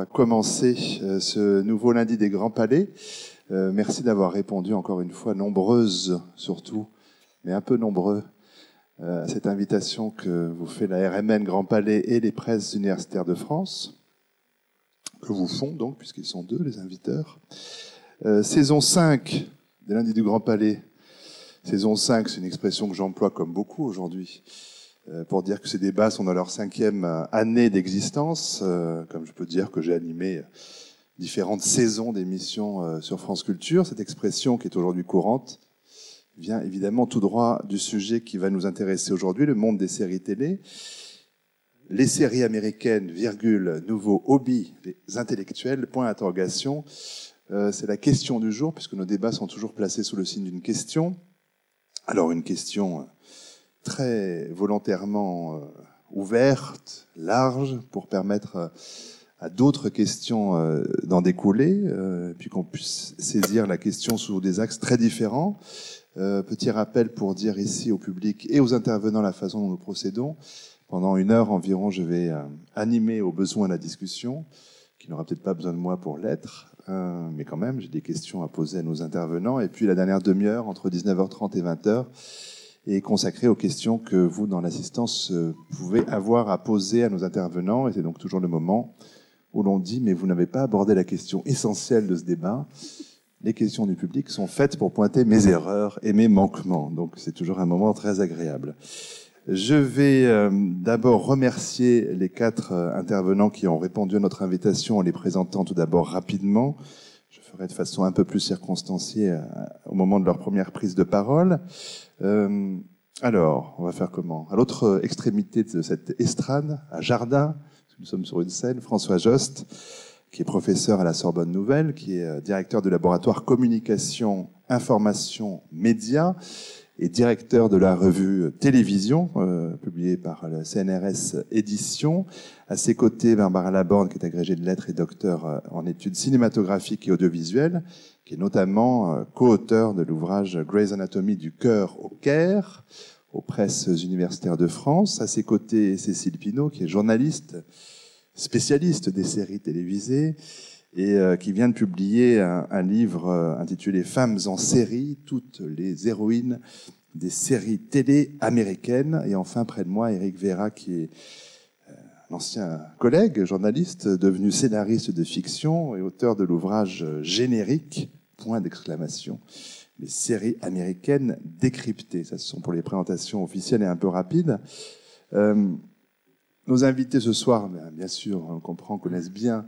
va commencer euh, ce nouveau lundi des Grands Palais. Euh, merci d'avoir répondu encore une fois, nombreuses surtout, mais un peu nombreux, euh, à cette invitation que vous fait la RMN Grand Palais et les presses universitaires de France, que vous font donc, puisqu'ils sont deux, les inviteurs. saison 5 des lundis du Grand Palais. Saison 5, c'est une expression que j'emploie comme beaucoup aujourd'hui. Euh, pour dire que ces débats sont dans leur cinquième euh, année d'existence. Euh, comme je peux dire que j'ai animé différentes saisons d'émissions sur France Culture, cette expression qui est aujourd'hui courante vient évidemment tout droit du sujet qui va nous intéresser aujourd'hui, le monde des séries télé. Les séries américaines, virgule, nouveau hobby des intellectuels, point d'interrogation. c'est la question du jour, puisque nos débats sont toujours placés sous le signe d'une question. Alors une question très volontairement euh, ouverte, large, pour permettre euh, à d'autres questions euh, d'en découler, puis qu'on puisse saisir la question sous des axes très différents. petit rappel pour dire ici au public et aux intervenants la façon dont nous procédons. Pendant une heure environ, je vais animer au besoin la discussion, qui n'aura peut-être pas besoin de moi pour l'être, mais quand même, j'ai des questions à poser à nos intervenants. Et puis la dernière demi-heure, entre 19h30 et 20h, est consacré aux questions que vous, dans l'assistance, euh, pouvez avoir à poser à nos intervenants. Et c'est donc toujours le moment où l'on dit, mais vous n'avez pas abordé la question essentielle de ce débat. Les questions du public sont faites pour pointer mes erreurs et mes manquements. Donc c'est toujours un moment très agréable. Je vais euh, d'abord remercier les quatre euh, intervenants qui ont répondu à notre invitation en les présentant tout d'abord rapidement. Je ferai de façon un peu plus circonstanciée au moment de leur première prise de parole. Euh, alors, on va faire comment? À l'autre extrémité de cette estrade, à Jardin, nous sommes sur une scène, François Jost, qui est professeur à la Sorbonne Nouvelle, qui est euh, directeur du laboratoire communication, information, médias, et directeur de la revue Télévision, euh, publiée par le CNRS Édition. À ses côtés, Barbara Laborde, qui est agrégée de lettres et docteur euh, en études cinématographiques et audiovisuelles, qui est notamment euh, co-auteur de l'ouvrage Grey's Anatomy du cœur au Caire, aux presses universitaires de France. À ses côtés, Cécile Pinault, qui est journaliste, spécialiste des séries télévisées, et euh, qui vient de publier un, livre euh, intitulé Femmes en série, toutes les héroïnes des séries télé américaines. Et enfin, près de moi, Eric Vera, qui est un ancien collègue, journaliste, devenu scénariste de fiction et auteur de l'ouvrage Générique, point d'exclamation, les séries américaines décryptées. Ça, ce sont pour les présentations officielles et un peu rapides. nos invités ce soir, bien sûr, on comprend, connaissent bien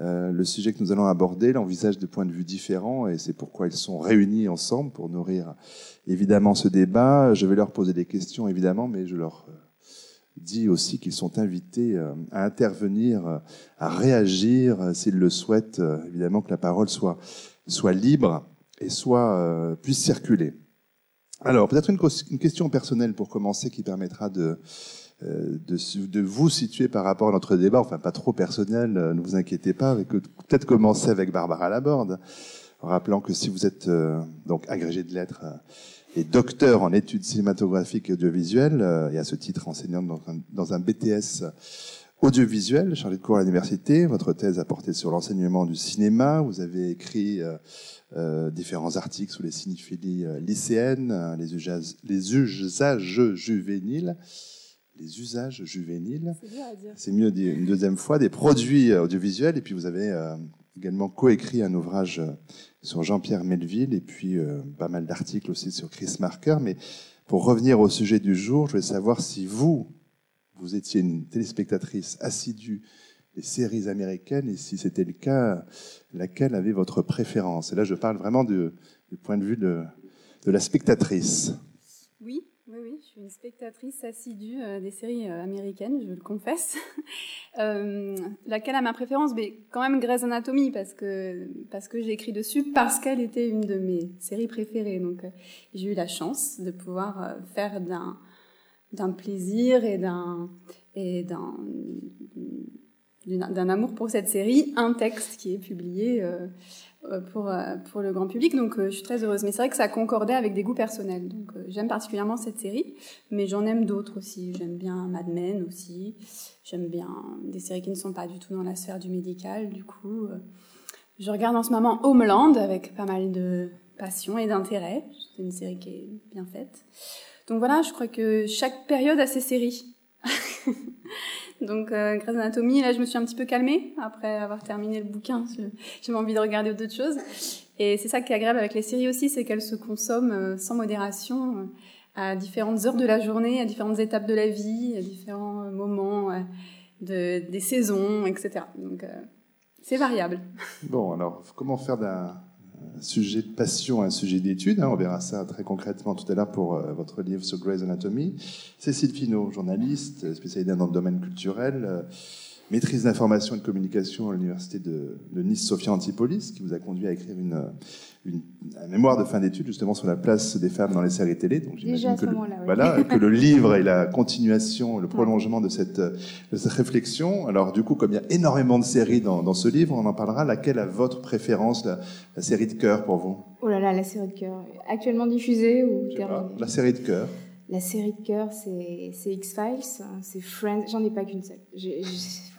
euh, le sujet que nous allons aborder l'envisage de points de vue différents et c'est pourquoi ils sont réunis ensemble pour nourrir évidemment ce débat. Je vais leur poser des questions évidemment, mais je leur euh, dis aussi qu'ils sont invités euh, à intervenir, à réagir s'ils le souhaitent. Évidemment que la parole soit, soit libre et soit puisse circuler. Alors peut-être une, question personnelle pour commencer qui permettra de euh, de, de, vous situer par rapport à notre débat, enfin pas trop personnel, euh, ne vous inquiétez pas, peut-être commencer avec Barbara Laborde, en rappelant que si vous êtes euh, donc agrégé de lettres et docteur en études cinématographiques et audiovisuelles, et à ce titre enseignante dans un, dans un BTS audiovisuel, chargé de cours à l'université. Votre thèse a porté sur l'enseignement du cinéma. Vous avez écrit euh, différents articles sur les cinéphilies lycéennes, les usages, les usages juvéniles les usages juvéniles. C'est mieux dire une deuxième fois, des produits euh, audiovisuels. Et puis vous avez euh, également coécrit un ouvrage euh, sur Jean-Pierre Melville et puis pas mal d'articles aussi sur Chris Marker. Mais pour revenir au sujet du jour, je voulais savoir si vous, vous étiez une téléspectatrice assidue des séries américaines et si c'était le cas, laquelle avait votre préférence? Et là, je parle vraiment du point de vue de, la spectatrice. Oui, oui, oui, je suis une spectatrice assidue euh, des séries euh, américaines, je le confesse. euh, laquelle a ma préférence? Mais quand même Grey's Anatomy, parce que, parce que j'ai écrit dessus, parce qu'elle était une de mes séries préférées. Donc j'ai eu la chance de pouvoir faire d'un, d'un plaisir et d'un, et d'un, amour pour cette série un texte qui est publié pour, pour le grand public, donc je suis très heureuse. Mais c'est vrai que ça concordait avec des goûts personnels. Donc j'aime particulièrement cette série, mais j'en aime d'autres aussi. J'aime bien Mad Men aussi. J'aime bien des séries qui ne sont pas du tout dans la sphère du médical. Du coup, je regarde en ce moment Homeland avec pas mal de passion et d'intérêt. C'est une série qui est bien faite. Donc voilà, je crois que chaque période a ses séries. Donc euh, Grey's Anatomy, là je me suis un petit peu calmée après avoir terminé le bouquin. J'ai envie de regarder d'autres choses. Et c'est ça qui est agréable avec les séries aussi, c'est qu'elles se consomment euh, sans modération euh, à différentes heures de la journée, à différentes étapes de la vie, à différents moments de, des saisons, etc. Donc c'est variable. Bon, alors comment faire d'un un sujet de passion, un sujet d'étude. Hein, on verra ça très concrètement tout à l'heure pour euh, votre livre sur Grey's Anatomy. Cécile Finot, journaliste, spécialisée dans le domaine culturel, euh, maîtrise d'information et de communication à l'université de, de, Nice Sophia Antipolis, qui vous a conduit à écrire une, une, mémoire de fin d'études justement sur la place des femmes dans les séries télé. Donc j'imagine que, le, voilà, que le livre est la continuation, le prolongement de cette, de cette réflexion. Alors du coup, comme il y a énormément de séries dans, dans ce livre, on en parlera. Laquelle a votre préférence, la, la série de cœur pour vous? Oh là là, la série de cœur. Actuellement diffusée ou terminée? La série de cœur. La série de cœur, c'est X-Files, c'est Friends. J'en ai pas qu'une seule.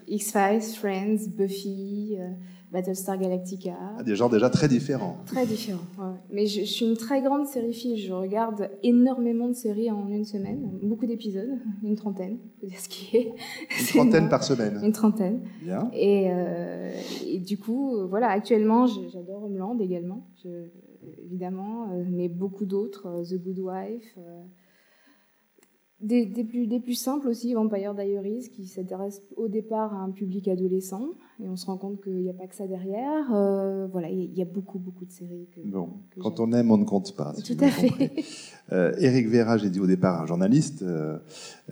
X-Files, Friends, Buffy. Euh, Battlestar Galactica. Ah, des genres déjà très différents. Très différents, Mais je, suis une très grande sériephile. Je regarde énormément de séries en une semaine, beaucoup d'épisodes, une trentaine, dire ce qui est. Une trentaine par semaine. Une trentaine. Bien. Et, euh, et du coup, voilà, actuellement, j'adore Homeland également, évidemment, euh, mais beaucoup d'autres, euh, The Good Wife. Des, plus, des plus simples aussi, Vampire Diaries, qui s'intéresse au départ à un public adolescent, et on se rend compte qu'il n'y a pas que ça derrière. Euh, voilà, il y, a beaucoup, beaucoup de séries. Que, bon, quand on aime, on ne compte pas. Tout à fait. Euh, Éric Vera, j'ai dit au départ un journaliste, euh,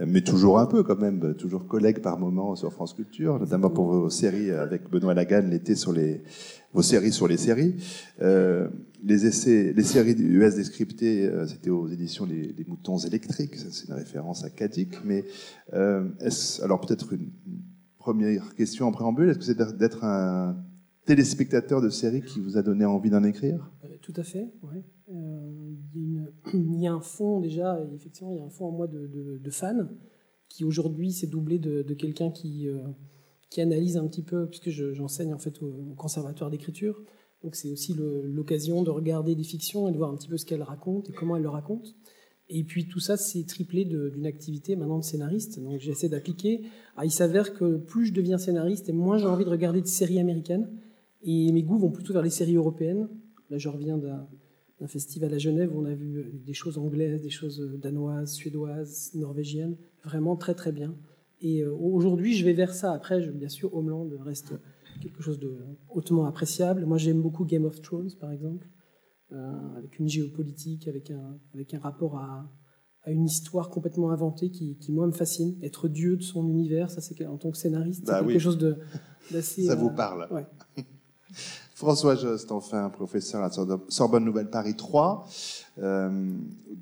mais toujours un peu quand même, toujours collègue par moment sur France Culture, notamment pour vos séries avec Benoît Lagan l'été sur les vos séries sur les séries. Euh, les essais, les séries US descriptées, euh, c'était aux éditions les, Moutons électriques. C'est une référence à Kadik. Mais euh, alors peut-être une première question en préambule. Est-ce que c'est d'être un téléspectateur de séries qui vous a donné envie d'en écrire? Tout à fait. Ouais. il, y a un fond déjà. Effectivement, il y a un fond en moi de, de, fan qui aujourd'hui s'est doublé de, de quelqu'un qui qui analyse un petit peu, puisque j'enseigne en fait au, conservatoire d'écriture. Donc c'est aussi l'occasion de regarder des fictions et de voir un petit peu ce qu'elles racontent et comment elles le racontent. Et puis tout ça, c'est triplé d'une activité maintenant de scénariste. Donc j'essaie d'appliquer. Ah, il s'avère que plus je deviens scénariste et moins j'ai envie de regarder de séries américaines. Et mes goûts vont plutôt vers les séries européennes. Là, je reviens d'un festival à Genève où on a vu des choses anglaises, des choses danoises, suédoises, norvégiennes. Vraiment très très bien. Et euh, aujourd'hui, je vais vers ça. Après, bien sûr, Homeland reste quelque chose de hautement appréciable. Moi, j'aime beaucoup Game of Thrones, par exemple, euh, avec une géopolitique, avec un, avec un rapport à, à une histoire complètement inventée qui, qui, moi, me fascine. Être dieu de son univers, ça, c'est en tant que scénariste, bah c'est quelque chose d'assez. Ça vous euh, parle. Ouais. François Jost, enfin, professeur à Sorbonne Nouvelle Paris 3. Euh,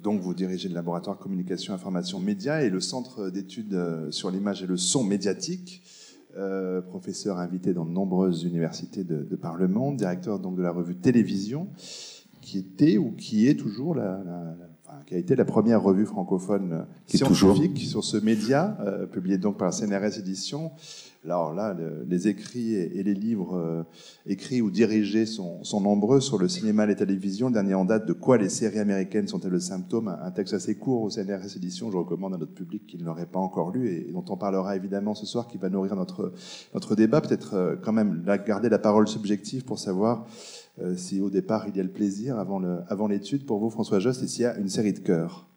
donc, vous dirigez le laboratoire communication, information, médias et le centre d'études sur l'image et le son médiatique. Euh, professeur invité dans de nombreuses universités de, de, par le monde, directeur donc de la revue Télévision, qui était ou qui est toujours la, la, enfin, qui a été la première revue francophone scientifique sur ce média, euh, publié donc par la CNRS Éditions. Alors là, les écrits et les livres euh, écrits ou dirigés sont, nombreux sur le cinéma et la télévision. Le dernier en date de quoi les séries américaines sont-elles le symptôme? Un texte assez court au CNRS Édition, je recommande à notre public qui ne l'aurait pas encore lu et dont on parlera évidemment ce soir, qui va nourrir notre, notre débat. Peut-être euh, quand même garder la parole subjective pour savoir euh, si au départ il y a le plaisir avant l'étude avant pour vous, François Jost, et s'il y a une série de cœurs?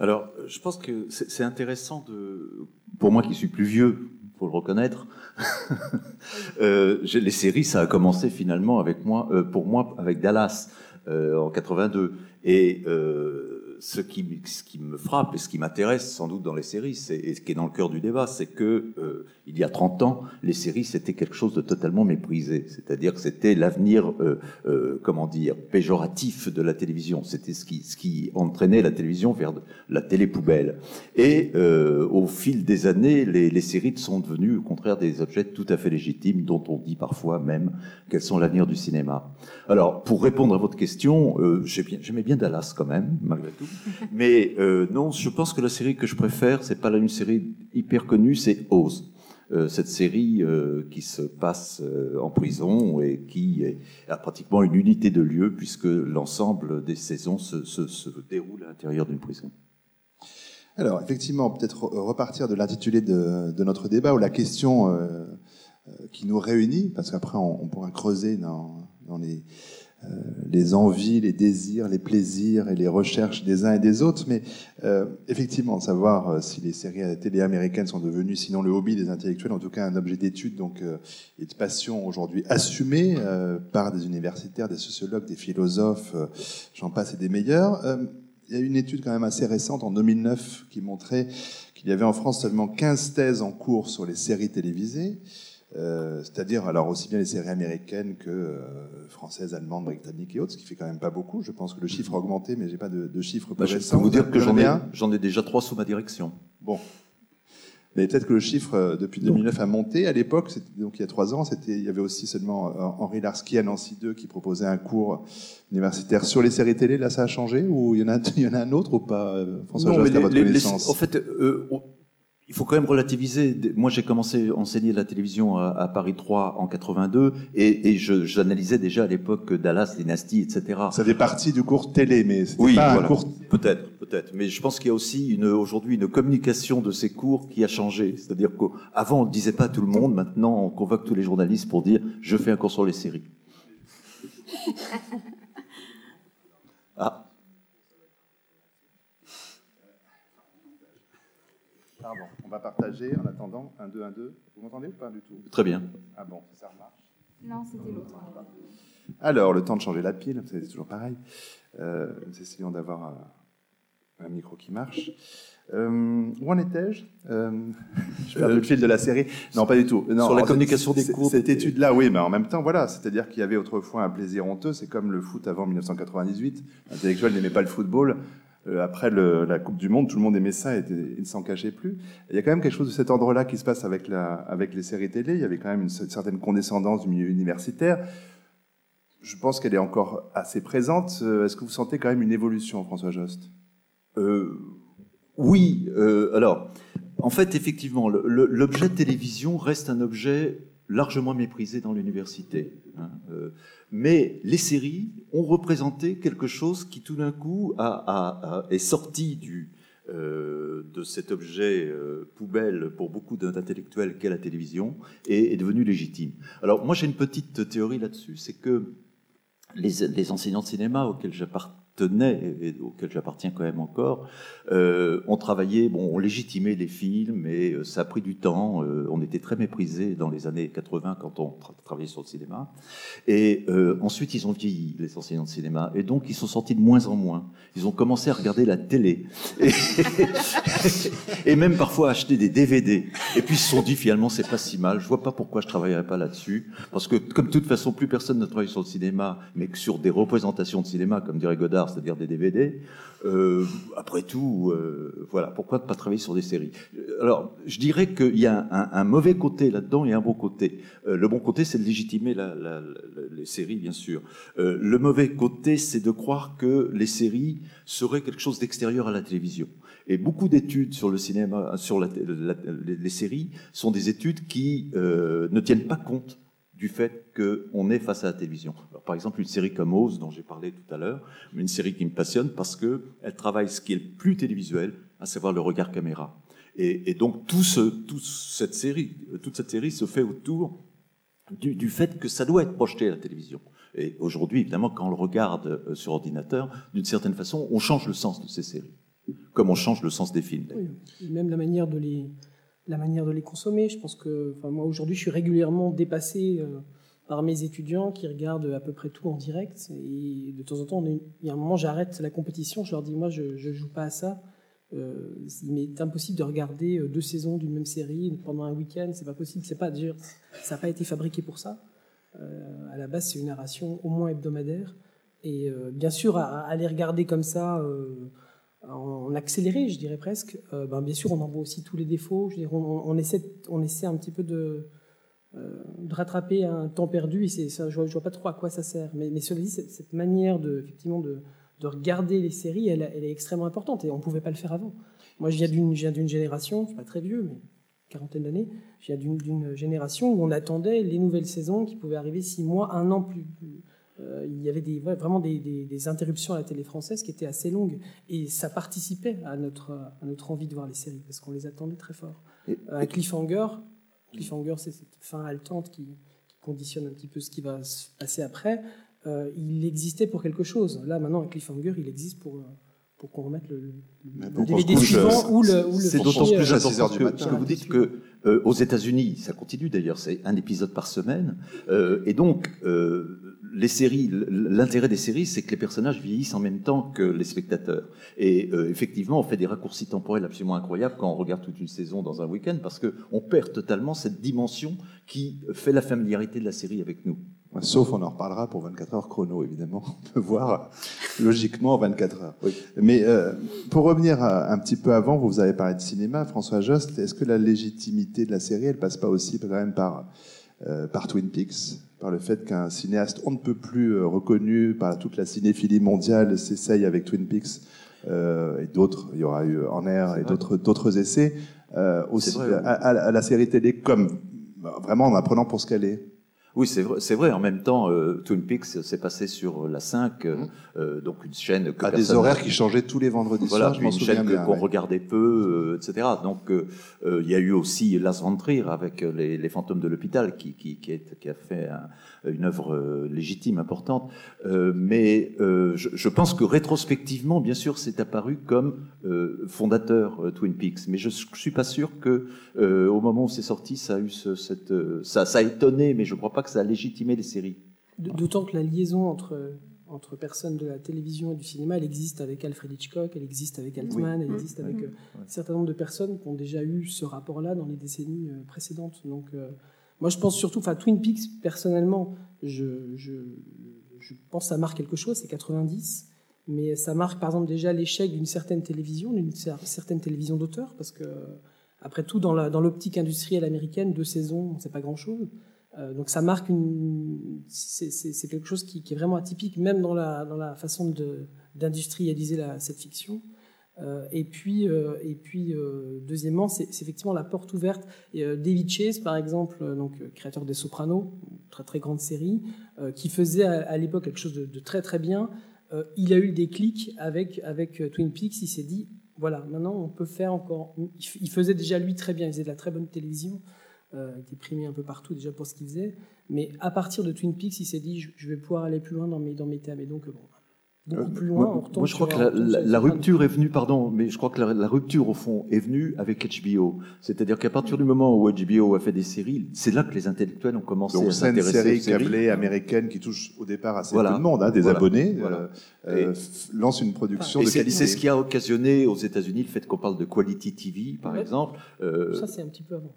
Alors, je pense que c'est intéressant de, pour moi qui suis plus vieux faut le reconnaître. euh, les séries, ça a commencé finalement avec moi, euh, pour moi, avec Dallas euh, en 82. Et euh, ce qui, ce qui me frappe et ce qui m'intéresse sans doute dans les séries, et ce qui est dans le cœur du débat, c'est que euh, il y a 30 ans, les séries c'était quelque chose de totalement méprisé. C'est-à-dire que c'était l'avenir, euh, euh, comment dire, péjoratif de la télévision. C'était ce qui, ce qui entraînait la télévision vers la télé poubelle. Et euh, au fil des années, les, les séries sont devenues, au contraire, des objets tout à fait légitimes, dont on dit parfois même qu'elles sont l'avenir du cinéma. Alors, pour répondre à votre question, euh, j'aimais bien Dallas quand même, malgré tout. Mais euh, non, je pense que la série que je préfère, c'est pas une série hyper connue, c'est Oz. Euh, cette série euh, qui se passe en prison et qui a pratiquement une unité de lieu puisque l'ensemble des saisons se, déroule à l'intérieur d'une prison. Alors, effectivement, peut-être repartir de l'intitulé de, notre débat ou la question qui nous réunit, parce qu'après on, pourra creuser dans, les, les envies, les désirs, les plaisirs et les recherches des uns et des autres. Mais euh, effectivement, savoir euh, si les séries télé américaines sont devenues, sinon le hobby des intellectuels, en tout cas un objet d'étude donc euh, et de passion aujourd'hui assumé euh, par des universitaires, des sociologues, des philosophes, j'en passe et des meilleurs. il y a une étude quand même assez récente en 2009 qui montrait qu'il y avait en France seulement 15 thèses en cours sur les séries télévisées. Euh, c'est-à-dire alors aussi bien les séries américaines que euh, françaises, allemandes, britanniques et autres, ce qui fait quand même pas beaucoup. Je pense que le chiffre a augmenté, mais j'ai pas de, de chiffres bah, Je peux vous dire que j'en ai, j'en ai déjà trois sous ma direction. Bon. Mais peut-être que le chiffre euh, depuis 2009 a monté. À l'époque, donc il y a trois ans, c'était, il y avait aussi seulement Henri Larsky à Nancy 2 qui proposait un cours universitaire sur les séries télé. Là, ça a changé ou il y en a, il y en a un autre ou pas François non, à votre les, connaissance? les, En fait, il faut quand même relativiser. Moi, j'ai commencé à enseigner la télévision à, à Paris 3 en 82 et, et j'analysais déjà à l'époque Dallas, Dynasty, etc. Ça fait partie du cours télé, mais oui, pas voilà. un cours. Peut-être, peut-être. Mais je pense qu'il y a aussi une, aujourd'hui une communication de ces cours qui a changé. C'est-à-dire qu'avant, on ne disait pas à tout le monde. Maintenant, on convoque tous les journalistes pour dire je fais un cours sur les séries. Ah. Pardon, on va partager en attendant. 1, 2, 1, 2. Vous m'entendez ou pas du tout? Très bien. Ah bon, ça marche Non, c'était l'autre. Alors, le temps de changer la pile, c'est toujours pareil. Euh, nous essayons d'avoir un, un, micro qui marche. Euh, où en étais-je? Euh, Je perds le fil de la série. Non, pas du tout. Non, Sur la communication des cours. Cette étude-là, oui, mais en même temps, voilà. C'est-à-dire qu'il y avait autrefois un plaisir honteux. C'est comme le foot avant 1998. L'intellectuel n'aimait pas le football. Euh, après le, la Coupe du Monde, tout le monde aimait ça et ne s'en cachait plus. Il y a quand même quelque chose de cet ordre-là qui se passe avec, la, avec les séries télé. Il y avait quand même une, certaine condescendance du milieu universitaire. Je pense qu'elle est encore assez présente. Euh, est-ce que vous sentez quand même une évolution, François Jost? Euh, Oui. Euh, alors, en fait, effectivement, l'objet télévision reste un objet largement méprisé dans l'université. Hein, euh, mais les séries ont représenté quelque chose qui tout d'un coup a, a, a, est sorti du, euh, de cet objet euh, poubelle pour beaucoup d'intellectuels qu'est la télévision et est devenu légitime. Alors moi j'ai une petite théorie là-dessus, c'est que les, les, enseignants de cinéma auxquels j'appartiens tenait et auquel j'appartiens quand même encore, euh, on travaillait, bon, on légitimait les films, et euh, ça a pris du temps. Euh, on était très méprisés dans les années 80 quand on tra travaillait sur le cinéma. Et euh, ensuite, ils ont vieilli, les enseignants de cinéma, et donc ils sont sortis de moins en moins. Ils ont commencé à regarder la télé, et, et même parfois à acheter des DVD. Et puis ils se sont dit finalement, c'est pas si mal. Je vois pas pourquoi je travaillerais pas là-dessus, parce que comme de toute façon, plus personne ne travaille sur le cinéma, mais que sur des représentations de cinéma, comme dirait Godard c'est-à-dire des DVD. Euh, après tout, euh, voilà, pourquoi ne pas travailler sur des séries? Alors, je dirais qu'il y a un, mauvais côté là-dedans et un bon côté. Euh, le bon côté, c'est de légitimer les séries, bien sûr. Le mauvais côté, c'est de croire que les séries seraient quelque chose d'extérieur à la télévision. Et beaucoup d'études sur le cinéma, sur les séries, sont des études qui ne tiennent pas compte du fait qu'on est face à la télévision. Alors, par exemple, une série comme Oz, dont j'ai parlé tout à l'heure, une série qui me passionne parce qu'elle travaille ce qui est le plus télévisuel, à savoir le regard caméra. Et, donc, toute, cette série, se fait autour du, fait que ça doit être projeté à la télévision. Et aujourd'hui, évidemment, quand on le regarde euh, sur ordinateur, d'une certaine façon, on change le sens de ces séries, comme on change le sens des films. Même la manière de les la manière de les consommer. Je pense que, enfin, moi aujourd'hui, je suis régulièrement dépassé euh, par mes étudiants qui regardent à peu près tout en direct. Et de temps en temps, il y a un moment, j'arrête la compétition, je leur dis, moi, je ne joue pas à ça. Euh, il m'est impossible de regarder deux saisons d'une même série pendant un week-end. C'est pas possible. C'est pas, ça n'a pas été fabriqué pour ça. Euh, à la base, c'est une narration au moins hebdomadaire. Et euh, bien sûr, à, à, les regarder comme ça, en accéléré, je dirais presque, ben, bien sûr, on en voit aussi tous les défauts. On, essaie, un petit peu de, de rattraper un temps perdu. Et je ne vois, pas trop à quoi ça sert. Mais, cela cette manière de, effectivement, de, de regarder les séries, elle, elle, est extrêmement importante et on ne pouvait pas le faire avant. Moi, je viens d'une, génération, je suis pas très vieux, mais quarantaine d'années, je viens d'une, génération où on attendait les nouvelles saisons qui pouvaient arriver six mois, un an plus. Euh, il y avait des, vraiment des, des, interruptions à la télé française qui étaient assez longues et ça participait à notre, à notre envie de voir les séries parce qu'on les attendait très fort. Et, un cliffhanger, cliffhanger, c'est cette fin haletante qui, qui conditionne un petit peu ce qui va se passer après. Euh, il existait pour quelque chose. Là, maintenant, un cliffhanger, il existe pour, euh, pour qu'on remette le, le DVD suivant ou le, ou le C'est d'autant plus euh, important que, parce que vous dites que euh, aux États-Unis, ça continue d'ailleurs, c'est un épisode par semaine, euh, et donc euh, les séries, l'intérêt des séries, c'est que les personnages vieillissent en même temps que les spectateurs. Et effectivement, on fait des raccourcis temporels absolument incroyables quand on regarde toute une saison dans un week-end, parce que on perd totalement cette dimension qui fait la familiarité de la série avec nous. Sauf, on en reparlera pour 24 heures chrono, évidemment. On peut voir logiquement 24 heures. Mais euh, pour revenir un petit peu avant, vous avez parlé de cinéma, François Jost. Est-ce que la légitimité de la série, elle passe pas aussi quand même par, euh, par Twin Peaks par le fait qu'un cinéaste on ne peut plus euh, reconnu par toute la cinéphilie mondiale s'essaye avec Twin Peaks et d'autres, il y aura eu En Air et d'autres d'autres essais aussi à, à, la série télé comme vraiment en apprenant pour ce qu'elle est. Oui, c'est vrai, c'est vrai. En même temps, euh, Twin Peaks s'est passé sur la 5, euh, mmh. euh, donc une chaîne que à des horaires qui changeaient tous les vendredis voilà, soirs. une chaîne qu'on regardait peu, etc. Donc, il y a eu aussi Las Ventrir avec les, les fantômes de l'hôpital qui, qui, qui, est, qui, a fait une œuvre légitime, importante. mais je, je, pense que rétrospectivement, bien sûr, c'est apparu comme fondateur Twin Peaks. Mais je, je suis pas sûr que au moment où c'est sorti, ça a eu ce, cette, ça, ça a étonné, mais je crois pas que ça a légitimé les séries. D'autant que la liaison entre, entre personnes de la télévision et du cinéma, elle existe avec Alfred Hitchcock, elle existe avec Altman, elle existe avec euh, un certain nombre de personnes qui ont déjà eu ce rapport-là dans les décennies euh, précédentes. Donc, euh, moi, je pense surtout, enfin, Twin Peaks, personnellement, je, je, je pense que ça marque quelque chose, c'est 90 mais ça marque par exemple déjà l'échec d'une certaine télévision, d'une certaine télévision d'auteur, parce que après tout, dans l'optique dans industrielle américaine, deux saisons, c'est pas grand-chose. Euh, donc ça marque une, c'est quelque chose qui, est vraiment atypique, même dans la, dans la façon d'industrialiser cette fiction. Euh, et puis, euh, et puis deuxièmement, c'est effectivement la porte ouverte. David Chase, par exemple, donc créateur des Sopranos, très très grande série, qui faisait à, l'époque quelque chose de, de, très très bien. il a eu des clics avec avec Twin Peaks. Il s'est dit, voilà, maintenant on peut faire encore. Il faisait déjà lui très bien. Il faisait de la très bonne télévision euh, était primé un peu partout déjà pour ce qu'il faisait. Mais à partir de Twin Peaks, il s'est dit je, vais pouvoir aller plus loin dans mes, dans mes thèmes. Et donc, bon, beaucoup euh, plus loin. Moi, moi je crois que la, la, rupture est venue, pardon, mais je crois que la, rupture au fond est venue avec HBO. C'est-à-dire qu'à partir du moment où HBO a fait des séries, c'est là que les intellectuels ont commencé à s'intéresser série câblée américaine qui touche au départ assez voilà. tout le monde, hein, des abonnés, euh, euh, lance une production de qualité. C'est ce qui a occasionné aux États-Unis le fait qu'on parle de quality TV, par exemple. Euh, ça, c'est un petit peu avant.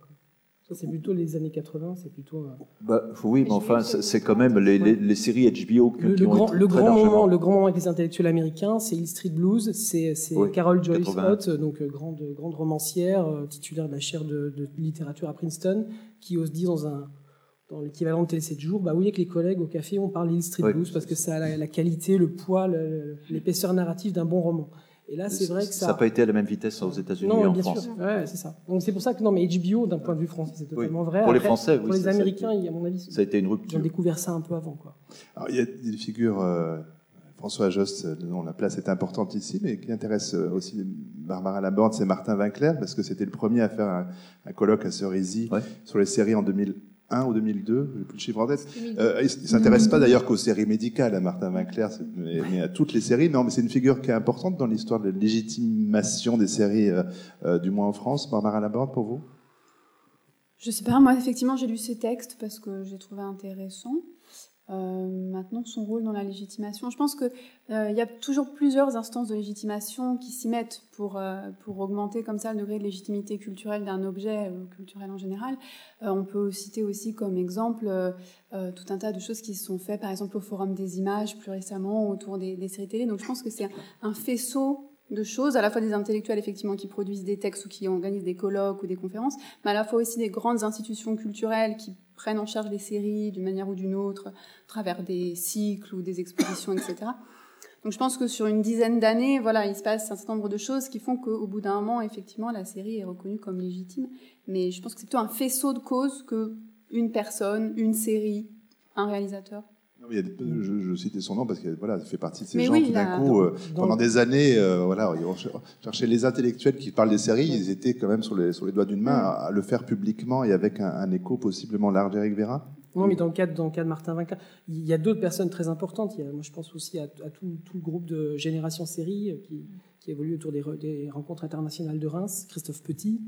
C'est plutôt les années 80, c'est plutôt. Euh, bah, oui, mais enfin, c'est quand même les, les, les, séries HBO qui, le, qui le grand, le grand moment, le grand moment avec les intellectuels américains, c'est Hill Street Blues, c'est oui, Carol Joyce Scott, donc euh, grande grande romancière, euh, titulaire de la chaire de, de, littérature à Princeton, qui ose dire dans un dans l'équivalent de Télé 7 jours, bah oui, avec les collègues au café, on parle Hill Street Blues parce que ça a la, la qualité, le poids, l'épaisseur narrative d'un bon roman. Et là, c'est vrai que ça. Ça n'a pas été à la même vitesse aux États-Unis et en bien France. Sûr. Ouais, c'est ça. Donc c'est pour ça que non, mais HBO, d'un point de vue français, c'est totalement vrai. Pour les Français, Pour les Américains, à mon avis, ça a été une rupture. Ils ont découvert ça un peu avant, quoi. Alors, il y a des figures. Euh, François Jost, dont la place est importante ici, mais qui intéresse euh, aussi Barbara Laborde, c'est Martin Winkler, parce que c'était le premier à faire un, un colloque à Cerisy ouais. sur les séries en 2000, 2001 ou 2002, j'ai plus le chiffre en tête. Euh, il ne s'intéresse pas d'ailleurs qu'aux séries médicales, à Martin Winkler, mais, mais, à toutes les séries. Non, mais c'est une figure qui est importante dans l'histoire de la légitimation des séries, euh, euh, du moins en France. Barbara Laborde, pour vous? Je sais pas, moi effectivement j'ai lu ces textes parce que j'ai trouvé intéressant. Euh, maintenant, son rôle dans la légitimation, je pense qu'il euh, y a toujours plusieurs instances de légitimation qui s'y mettent pour, euh, pour augmenter comme ça le degré de légitimité culturelle d'un objet culturel en général. on peut citer aussi comme exemple tout un tas de choses qui se sont faites, par exemple au Forum des images plus récemment autour des, des séries télé. Donc je pense que c'est un faisceau de choses, à la fois des intellectuels effectivement qui produisent des textes ou qui organisent des colloques ou des conférences, mais à la fois aussi des grandes institutions culturelles qui prennent en charge les séries d'une manière ou d'une autre, à travers des cycles ou des expositions, etc. Donc je pense que sur une dizaine d'années, voilà, il se passe un certain nombre de choses qui font qu'au bout d'un moment, effectivement, la série est reconnue comme légitime. Mais je pense que c'est plutôt un faisceau de causes que une personne, une série, un réalisateur je, je, citais son nom parce que voilà, fait partie de ces gens qui d'un coup, euh, pendant des années, euh, voilà, ils cherchaient les intellectuels qui parlent des séries, ils étaient quand même sur les, sur les doigts d'une main à, le faire publiquement et avec un, écho possiblement large. Eric Vera? Non, mais dans le cadre, dans le cas de Martin Vinclair, il y a d'autres personnes très importantes. Il y a, moi, je pense aussi à, tout, tout, le groupe de Génération Série euh, qui, qui évolue autour des, des, rencontres internationales de Reims, Christophe Petit,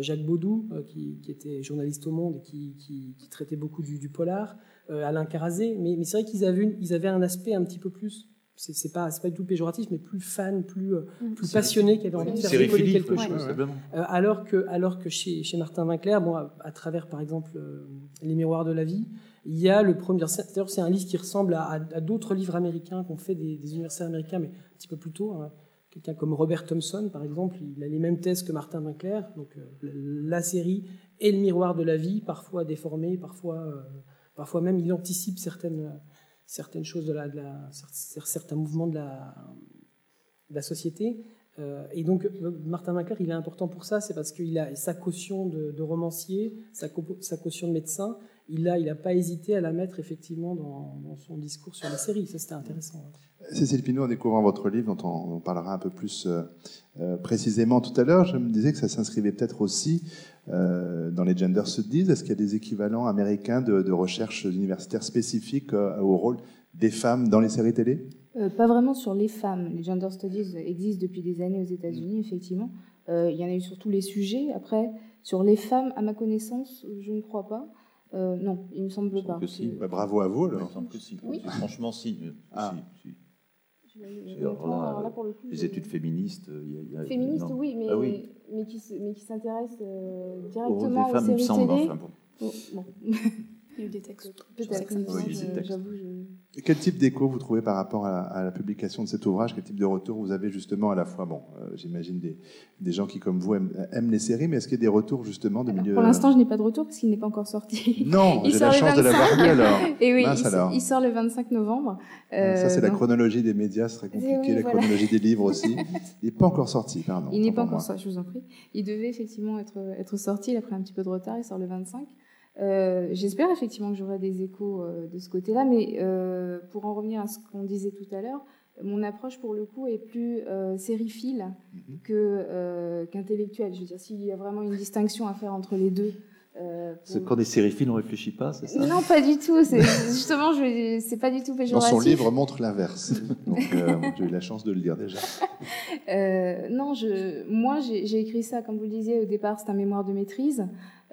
Jacques Baudou, qui, qui, était journaliste au Monde et qui, qui traitait beaucoup du, du polar. Euh, Alain Carazé, mais, mais c'est vrai qu'ils avaient, ils avaient un aspect un petit peu plus c'est pas pas du tout péjoratif mais plus fan plus euh, mm. plus passionné qui avait envie de faire décoller quelque chose euh, alors que alors que chez, chez Martin Vinclair bon à, travers par exemple les miroirs de la vie il y a le premier d'ailleurs c'est un livre qui ressemble à, d'autres livres américains qu'on fait des, universitaires américains mais un petit peu plus tôt hein. quelqu'un comme Robert Thompson par exemple il a les mêmes thèses que Martin Vinclair donc la série et le miroir de la vie parfois déformé parfois Parfois même, il anticipe certaines, certaines choses, certains mouvements de la, société. Euh, et donc, euh, Martin Winkler, il est important pour ça, c'est parce qu'il a sa caution de, romancier, sa, caution de médecin. Il a, il n'a pas hésité à la mettre effectivement dans, son discours sur la série. Ça, c'était intéressant. Cécile Pinot, en découvrant votre livre, dont on, parlera un peu plus euh, précisément tout à l'heure, je me disais que ça s'inscrivait peut-être aussi euh, dans les gender studies Est-ce qu'il y a des équivalents américains de, recherche universitaire spécifiques euh, au rôle des femmes dans les séries télé? Euh, Pas vraiment sur les femmes. Les gender studies existent depuis des années aux États-Unis, effectivement. il y en a eu sur tous les sujets. Après, sur les femmes, à ma connaissance, je ne crois pas. Non, il me semble pas. Bah, bravo à vous alors. Il me semble que si. Franchement, si. Ah. si, les études féministes. Il y a, féministes, oui, mais, ah mais qui, mais qui s'intéressent euh, directement aux séries télé. Enfin, bon. Oh, bon. Il y a eu des textes. Peut-être. J'avoue, quel type d'écho vous trouvez par rapport à, la publication de cet ouvrage? Quel type de retour vous avez justement à la fois, bon, euh, j'imagine des, des, gens qui, comme vous, aiment, les séries, mais est-ce qu'il y a des retours justement de milieu Pour l'instant, je n'ai pas de retour parce qu'il n'est pas encore sorti. Non, j'ai la chance de l'avoir lu alors. Et oui, il, sort le 25 novembre. Euh, ça, c'est la chronologie des médias, ce serait compliqué. la chronologie des livres aussi. Il n'est pas encore sorti, pardon. Il n'est pas encore sorti, je vous en prie. Il devait effectivement être, être sorti, il a pris un petit peu de retard, il sort le 25. Euh, j'espère effectivement que j'aurai des échos euh, de ce côté-là, mais euh, pour en revenir à ce qu'on disait tout à l'heure, mon approche pour le coup est plus sériephile mhm. que qu'intellectuelle. Je veux dire, s'il y a vraiment une distinction à faire entre les deux. Pour... Quand des sériphiles, on réfléchit pas, c'est ça Non, pas du tout. Justement, c'est pas du tout péjoratif. Dans son livre montre l'inverse. Donc, j'ai eu la chance de le lire déjà. non, je, moi, j'ai écrit ça, comme vous le disiez au départ, c'est un mémoire de maîtrise.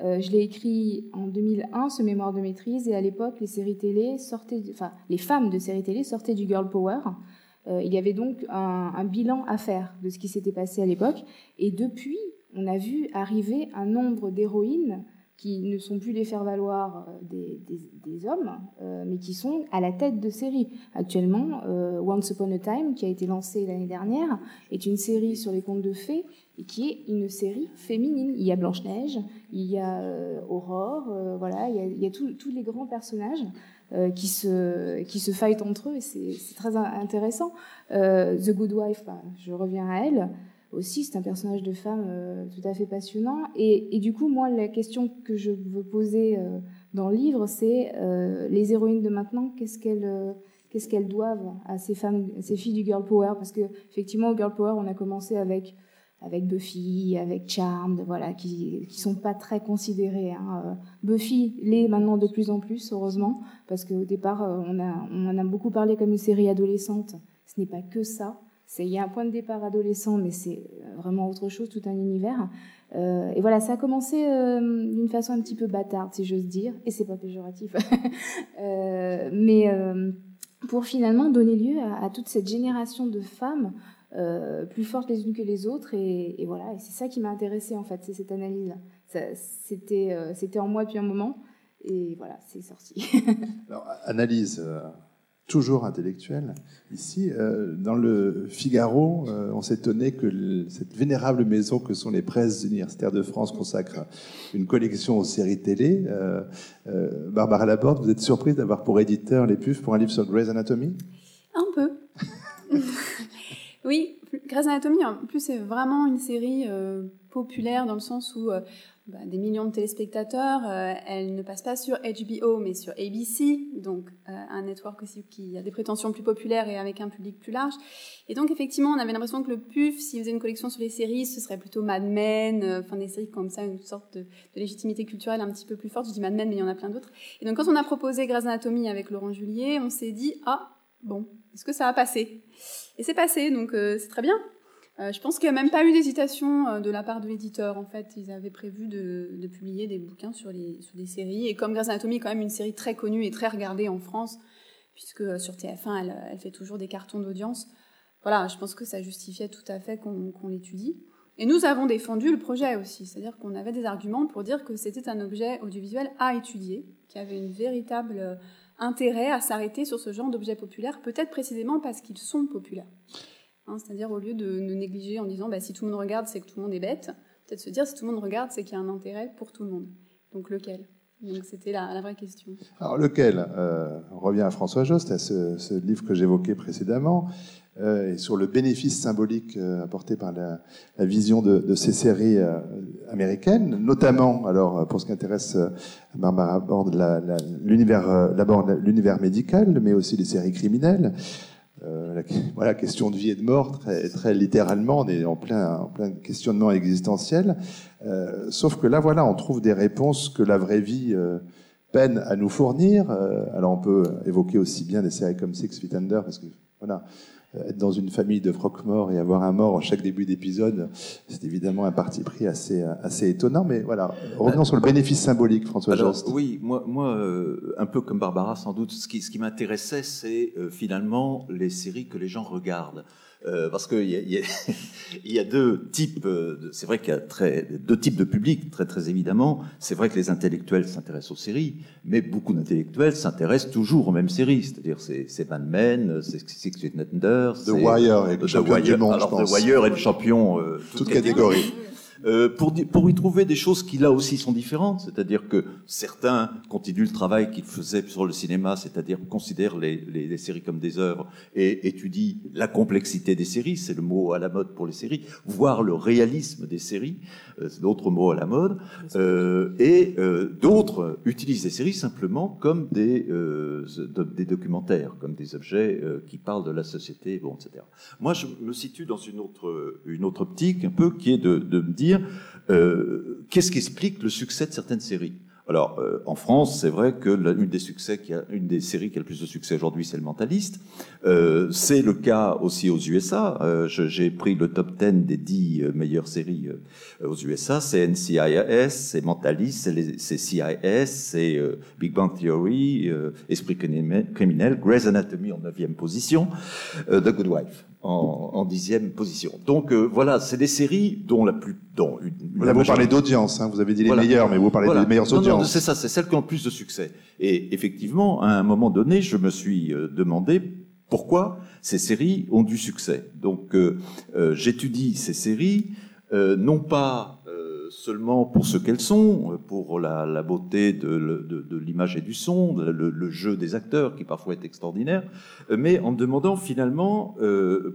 Euh, je l'ai écrit en 2001, ce mémoire de maîtrise, et à l'époque, les séries télé sortaient, enfin, les femmes de séries télé sortaient du girl power. Euh, il y avait donc un, un, bilan à faire de ce qui s'était passé à l'époque, et depuis, on a vu arriver un nombre d'héroïnes qui ne sont plus les faire-valoir euh, des, des, hommes, euh, mais qui sont à la tête de séries. Actuellement, euh, Once Upon a Time, qui a été lancée l'année dernière, est une série sur les contes de fées et qui est une série féminine. Il y a Blanche-Neige, il y a Aurore, voilà, il y a, il tous les grands personnages qui se qui se fightent entre eux et c'est très intéressant. The Good Wife, bah, je reviens à elle aussi, c'est un personnage de femme euh, tout à fait passionnant. Et, du coup, moi, la question que je veux poser euh, dans le livre, c'est euh, les héroïnes de maintenant, qu'est-ce qu'elles qu'est-ce qu'elles doivent à ces femmes, ces filles du girl power? Parce que effectivement, au girl power, on a commencé avec avec Buffy, avec Charmed, voilà, qui qui sont pas très considérées. Hein. Buffy l'est maintenant de plus en plus, heureusement, parce qu'au départ, on en a beaucoup parlé comme une série adolescente. Ce n'est pas que ça. Il y a un point de départ adolescent, mais c'est vraiment autre chose, tout un univers. et voilà, ça a commencé d'une façon un petit peu bâtarde, si j'ose dire, et c'est pas péjoratif. mais pour finalement donner lieu à, toute cette génération de femmes plus fortes les unes que les autres. Et, voilà, et c'est ça qui m'a intéressée en fait, c'est cette analyse-là. C'était, c'était en moi depuis un moment. Et voilà, c'est sorti. Alors, analyse euh, toujours intellectuelle. Ici, euh, dans le Figaro, euh, on s'étonnait que cette vénérable maison que sont les presses universitaires de France consacre une collection aux séries télé. Barbara Laborde, vous êtes surprise d'avoir pour éditeur les puffs pour un livre sur Grey's Anatomy? Un peu. oui, Grey's Anatomy, en plus, c'est vraiment une série populaire dans le sens où bah, des millions de téléspectateurs. Euh, elle ne passe pas sur HBO, mais sur ABC, donc euh, un network aussi qui a des prétentions plus populaires et avec un public plus large. Et donc effectivement, on avait l'impression que le PUF, s'il faisait une collection sur les séries, ce serait plutôt Mad Men, euh, enfin des séries comme ça, une sorte de, légitimité culturelle un petit peu plus forte. Je dis Mad Men, mais il y en a plein d'autres. Et donc quand on a proposé Grey's Anatomy avec Laurent Julier, on s'est dit ah bon, est-ce que ça va passer Et c'est passé, donc c'est très bien. Euh, je pense qu'il n'y a même pas eu d'hésitation euh, de la part de l'éditeur. En fait, ils avaient prévu de, publier des bouquins sur, les, sur des séries. Et comme Grey's Anatomy est quand même une série très connue et très regardée en France, puisque euh, sur TF1, elle, fait toujours des cartons d'audience, voilà, je pense que ça justifiait tout à fait qu'on l'étudie. Et nous avons défendu le projet aussi, c'est-à-dire qu'on avait des arguments pour dire que c'était un objet audiovisuel à étudier, qui avait une véritable intérêt à s'arrêter sur ce genre d'objets populaires, peut-être précisément parce qu'ils sont populaires. Hein, c'est-à-dire au lieu de nous négliger en disant bah, si tout le monde regarde, c'est que tout le monde est bête, peut-être se dire si tout le monde regarde, c'est qu'il y a un intérêt pour tout le monde. Donc lequel? C'était la, vraie question. Alors lequel? Euh, On revient à François Jost, à ce, livre que j'évoquais précédemment, euh, et sur le bénéfice symbolique euh, apporté par la, vision de, ces séries américaines, notamment, alors pour ce qui intéresse Barbara aborde l'univers médical, mais aussi les séries criminelles. Euh, voilà, question de vie et de mort, très, très littéralement, on est en plein, en plein questionnement existentiel. Euh, sauf que là, voilà, on trouve des réponses que la vraie vie euh, peine à nous fournir. alors, on peut évoquer aussi bien des séries comme Six Feet Under, parce que voilà, être dans une famille de croque-morts et avoir un mort en chaque début d'épisode, c'est évidemment un parti pris assez, assez étonnant. Mais voilà, revenons sur le bénéfice symbolique, François Alors, Oui, moi, moi euh, un peu comme Barbara, sans doute, ce qui, ce qui m'intéressait, c'est euh, finalement les séries que les gens regardent. Euh, parce qu'il y, y, y, a deux types, euh, c'est vrai qu'il y a très, deux types de publics, très très évidemment. C'est vrai que les intellectuels s'intéressent aux séries, mais beaucoup d'intellectuels s'intéressent toujours aux mêmes séries, c'est-à-dire c'est Mad Men, c'est Six Feet Under, The Wire et le champion du monde, alors, The Wire est le champion, euh, toute, catégorie. Euh, pour, pour y trouver des choses qui là aussi sont différentes, c'est-à-dire que certains continuent le travail qu'ils faisaient sur le cinéma, c'est-à-dire considèrent les, les, les, séries comme des œuvres et étudient la complexité des séries, c'est le mot à la mode pour les séries, voire le réalisme des séries, euh, c'est d'autres mots à la mode, euh, et euh, d'autres utilisent les séries simplement comme des, euh, des documentaires, comme des objets qui parlent de la société, bon, etc. Moi, je me situe dans une autre, une autre optique un peu qui est de, de me dire euh, qu'est-ce qui explique le succès de certaines séries? Alors, euh, en France, c'est vrai que une des succès, qui a, une des séries qui a le plus de succès aujourd'hui, c'est Le Mentaliste. Euh, c'est le cas aussi aux USA. J'ai pris le top 10 des 10 euh, meilleures séries aux USA. C'est NCIS, c'est Mentaliste, c'est CIS, c'est Big Bang Theory, Esprit criminel, Grey's Anatomy en neuvième position, The Good Wife en, dixième position. Donc voilà, c'est des séries dont la plus... Dont une, vous parlez d'audience, hein, vous avez dit les meilleures, mais vous parlez des meilleures audiences c'est ça, c'est celle qui ont le plus de succès. Et effectivement, à un moment donné, je me suis euh, demandé pourquoi ces séries ont du succès. Donc, euh, euh, j'étudie ces séries, non pas seulement pour ce qu'elles sont, pour la, beauté de, l'image et du son, le, jeu des acteurs qui parfois est extraordinaire, mais en me demandant finalement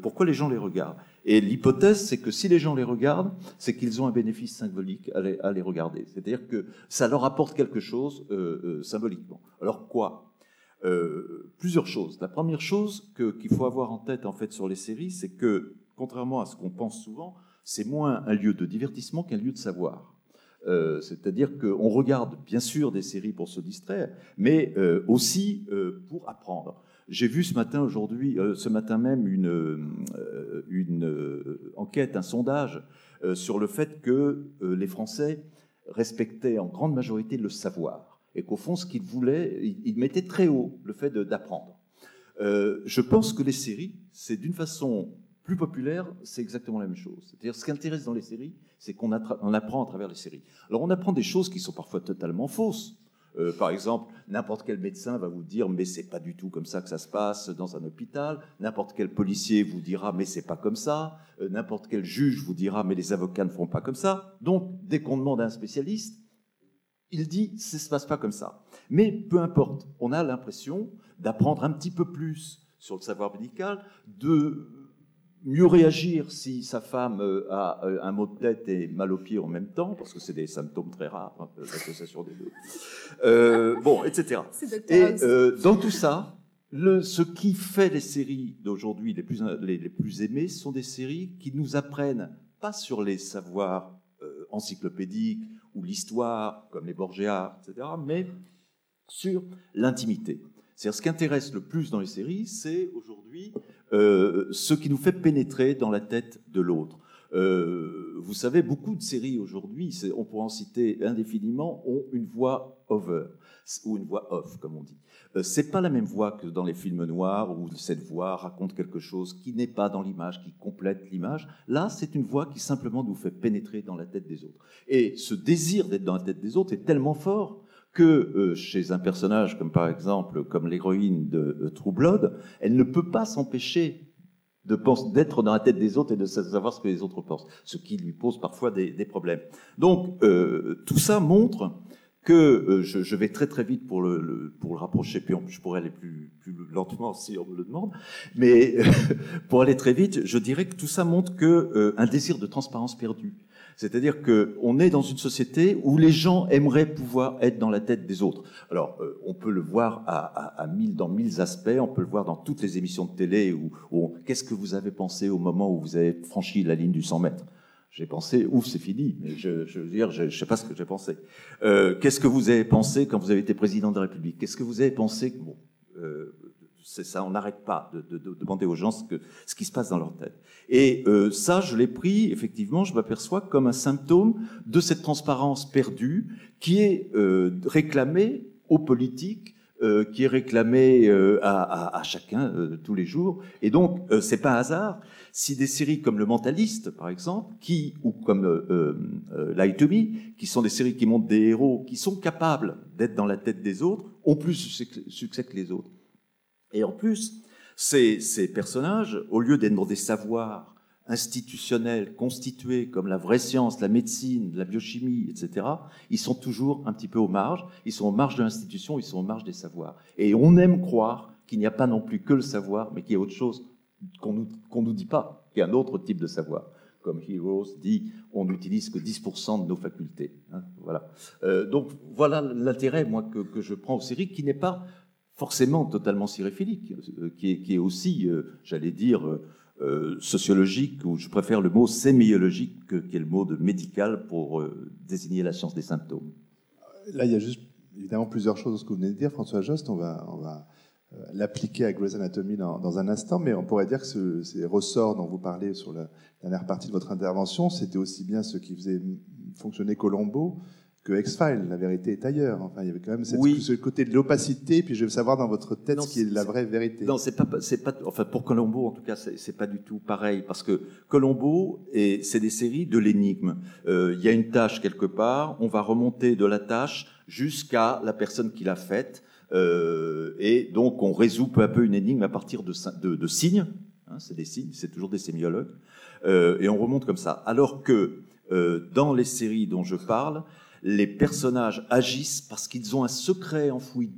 pourquoi les gens les regardent. Et l'hypothèse, c'est que si les gens les regardent, c'est qu'ils ont un bénéfice symbolique à les, regarder. C'est-à-dire que ça leur apporte quelque chose euh, euh, symboliquement. Alors quoi? Euh, Plusieurs choses. La première chose qu'il faut avoir en tête en fait sur les séries, c'est que contrairement à ce qu'on pense souvent, c'est moins un lieu de divertissement qu'un lieu de savoir. C'est-à-dire qu'on regarde bien sûr des séries pour se distraire, mais aussi pour apprendre. J'ai vu ce matin, aujourd'hui, euh, ce matin même, une, euh, euh, enquête, un sondage sur le fait que les Français respectaient en grande majorité le savoir et qu'au fond, ce qu'ils voulaient, ils mettaient très haut le fait d'apprendre. je pense que les séries, c'est d'une façon plus populaire, c'est exactement la même chose. C'est-à-dire, ce qui intéresse dans les séries, c'est qu'on apprend à travers les séries. Alors, on apprend des choses qui sont parfois totalement fausses. Euh, par exemple, n'importe quel médecin va vous dire mais c'est pas du tout comme ça que ça se passe dans un hôpital. N'importe quel policier vous dira mais c'est pas comme ça. Euh, n'importe quel juge vous dira mais les avocats ne font pas comme ça. Donc dès qu'on demande à un spécialiste, il dit ça se passe pas comme ça. Mais peu importe, on a l'impression d'apprendre un petit peu plus sur le savoir médical, de mieux réagir si sa femme euh, a euh, un mot de tête et mal au pied en même temps, parce que c'est des symptômes très rares, hein, l'association des deux. Euh, bon, etc. Et dans tout ça, le, ce qui fait les séries d'aujourd'hui les plus, les, plus aimées sont des séries qui nous apprennent pas sur les savoirs encyclopédiques ou l'histoire, comme les Borgia, etc., mais sur l'intimité. C'est-à-dire ce qui intéresse le plus dans les séries, c'est aujourd'hui euh, ce qui nous fait pénétrer dans la tête de l'autre. Euh, vous savez, beaucoup de séries aujourd'hui, on pourrait en citer indéfiniment, ont une voix over ou une voix off, comme on dit. Euh, c'est pas la même voix que dans les films noirs où cette voix raconte quelque chose qui n'est pas dans l'image, qui complète l'image. Là, c'est une voix qui simplement nous fait pénétrer dans la tête des autres. Et ce désir d'être dans la tête des autres est tellement fort que euh, chez un personnage comme par exemple comme l'héroïne de euh, True Blood, elle ne peut pas s'empêcher de d'être dans la tête des autres et de savoir ce que les autres pensent, ce qui lui pose parfois des, problèmes. Donc euh, tout ça montre que je, vais très très vite pour le, pour le rapprocher, puis je pourrais aller plus, plus lentement si on me le demande, mais pour aller très vite, je dirais que tout ça montre que un désir de transparence perdu, c'est-à-dire qu'on est dans une société où les gens aimeraient pouvoir être dans la tête des autres. Alors, euh, on peut le voir à, mille, dans mille aspects, on peut le voir dans toutes les émissions de télé où, qu'est-ce que vous avez pensé au moment où vous avez franchi la ligne du 100 mètres? J'ai pensé, ouf, c'est fini. Mais je, je, veux dire, je ne sais pas ce que j'ai pensé. Euh, qu'est-ce que vous avez pensé quand vous avez été président de la République? Qu'est-ce que vous avez pensé? Bon, euh, c'est ça, on n'arrête pas de, demander aux gens ce, que, ce qui se passe dans leur tête. Et euh, ça, je l'ai pris, effectivement, je m'aperçois comme un symptôme de cette transparence perdue qui est euh, réclamée aux politiques, euh, qui est réclamée à, à, chacun tous les jours. Et donc, c'est pas un hasard si des séries comme Le Mentaliste, par exemple, qui ou comme Light to Me, qui sont des séries qui montrent des héros qui sont capables d'être dans la tête des autres, ont plus de succès que les autres. Et en plus, ces, personnages, au lieu d'être dans des savoirs institutionnels constitués comme la vraie science, la médecine, la biochimie, etc., ils sont toujours un petit peu aux marges, ils sont aux marges de l'institution, ils sont aux marges des savoirs. Et on aime croire qu'il n'y a pas non plus que le savoir, mais qu'il y a autre chose qu'on nous, nous dit pas, qu'il y a un autre type de savoir. Comme Heroes dit, on n'utilise que 10% de nos facultés. Hein, voilà. Euh, donc voilà l'intérêt, moi, que, que je prends aux séries, qui n'est pas forcément totalement syréphilique, euh, qui est, aussi, euh, j'allais dire, euh, sociologique, ou je préfère le mot sémiologique, qui est le mot de médical pour désigner la science des symptômes. Là, il y a juste évidemment plusieurs choses ce que vous venez de dire, François Jost. On va, on va l'appliquer à Grey's Anatomy dans, dans, un instant, mais on pourrait dire que ces ressorts dont vous parlez sur la dernière partie de votre intervention, c'était aussi bien ce qui faisait fonctionner Colombo que X-Files. La vérité est ailleurs. Enfin, il y avait quand même cette, ce côté de l'opacité. Puis je veux savoir dans votre tête ce qui est la vraie vérité. Non, c'est pas, c'est pas, enfin pour Colombo en tout cas, c'est pas du tout pareil parce que Colombo c'est des séries de l'énigme. Euh, il y a une tâche quelque part, on va remonter de la tâche jusqu'à la personne qui l'a faite. Euh, et donc on résout peu à peu une énigme à partir de, de, de signes. Hein, c'est des signes, c'est toujours des sémiologues. Euh, et on remonte comme ça. Alors que euh, dans les séries dont je parle, les personnages agissent parce qu'ils ont un secret enfoui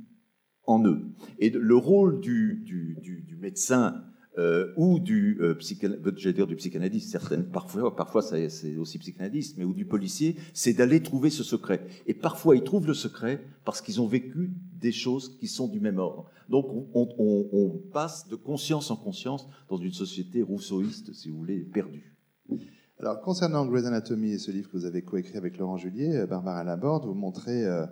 en eux. Et le rôle du, médecin euh, ou du, euh, dire du psychanalyste, parfois, parfois c'est aussi psychanalyste, mais ou du policier, c'est d'aller trouver ce secret. Et parfois ils trouvent le secret parce qu'ils ont vécu des choses qui sont du même ordre. Donc on, on, on passe de conscience en conscience dans une société rousseauiste, si vous voulez, perdue. Alors, concernant Grey's Anatomy et ce livre que vous avez coécrit avec Laurent Julier, euh, Barbara Laborde, vous montrez euh,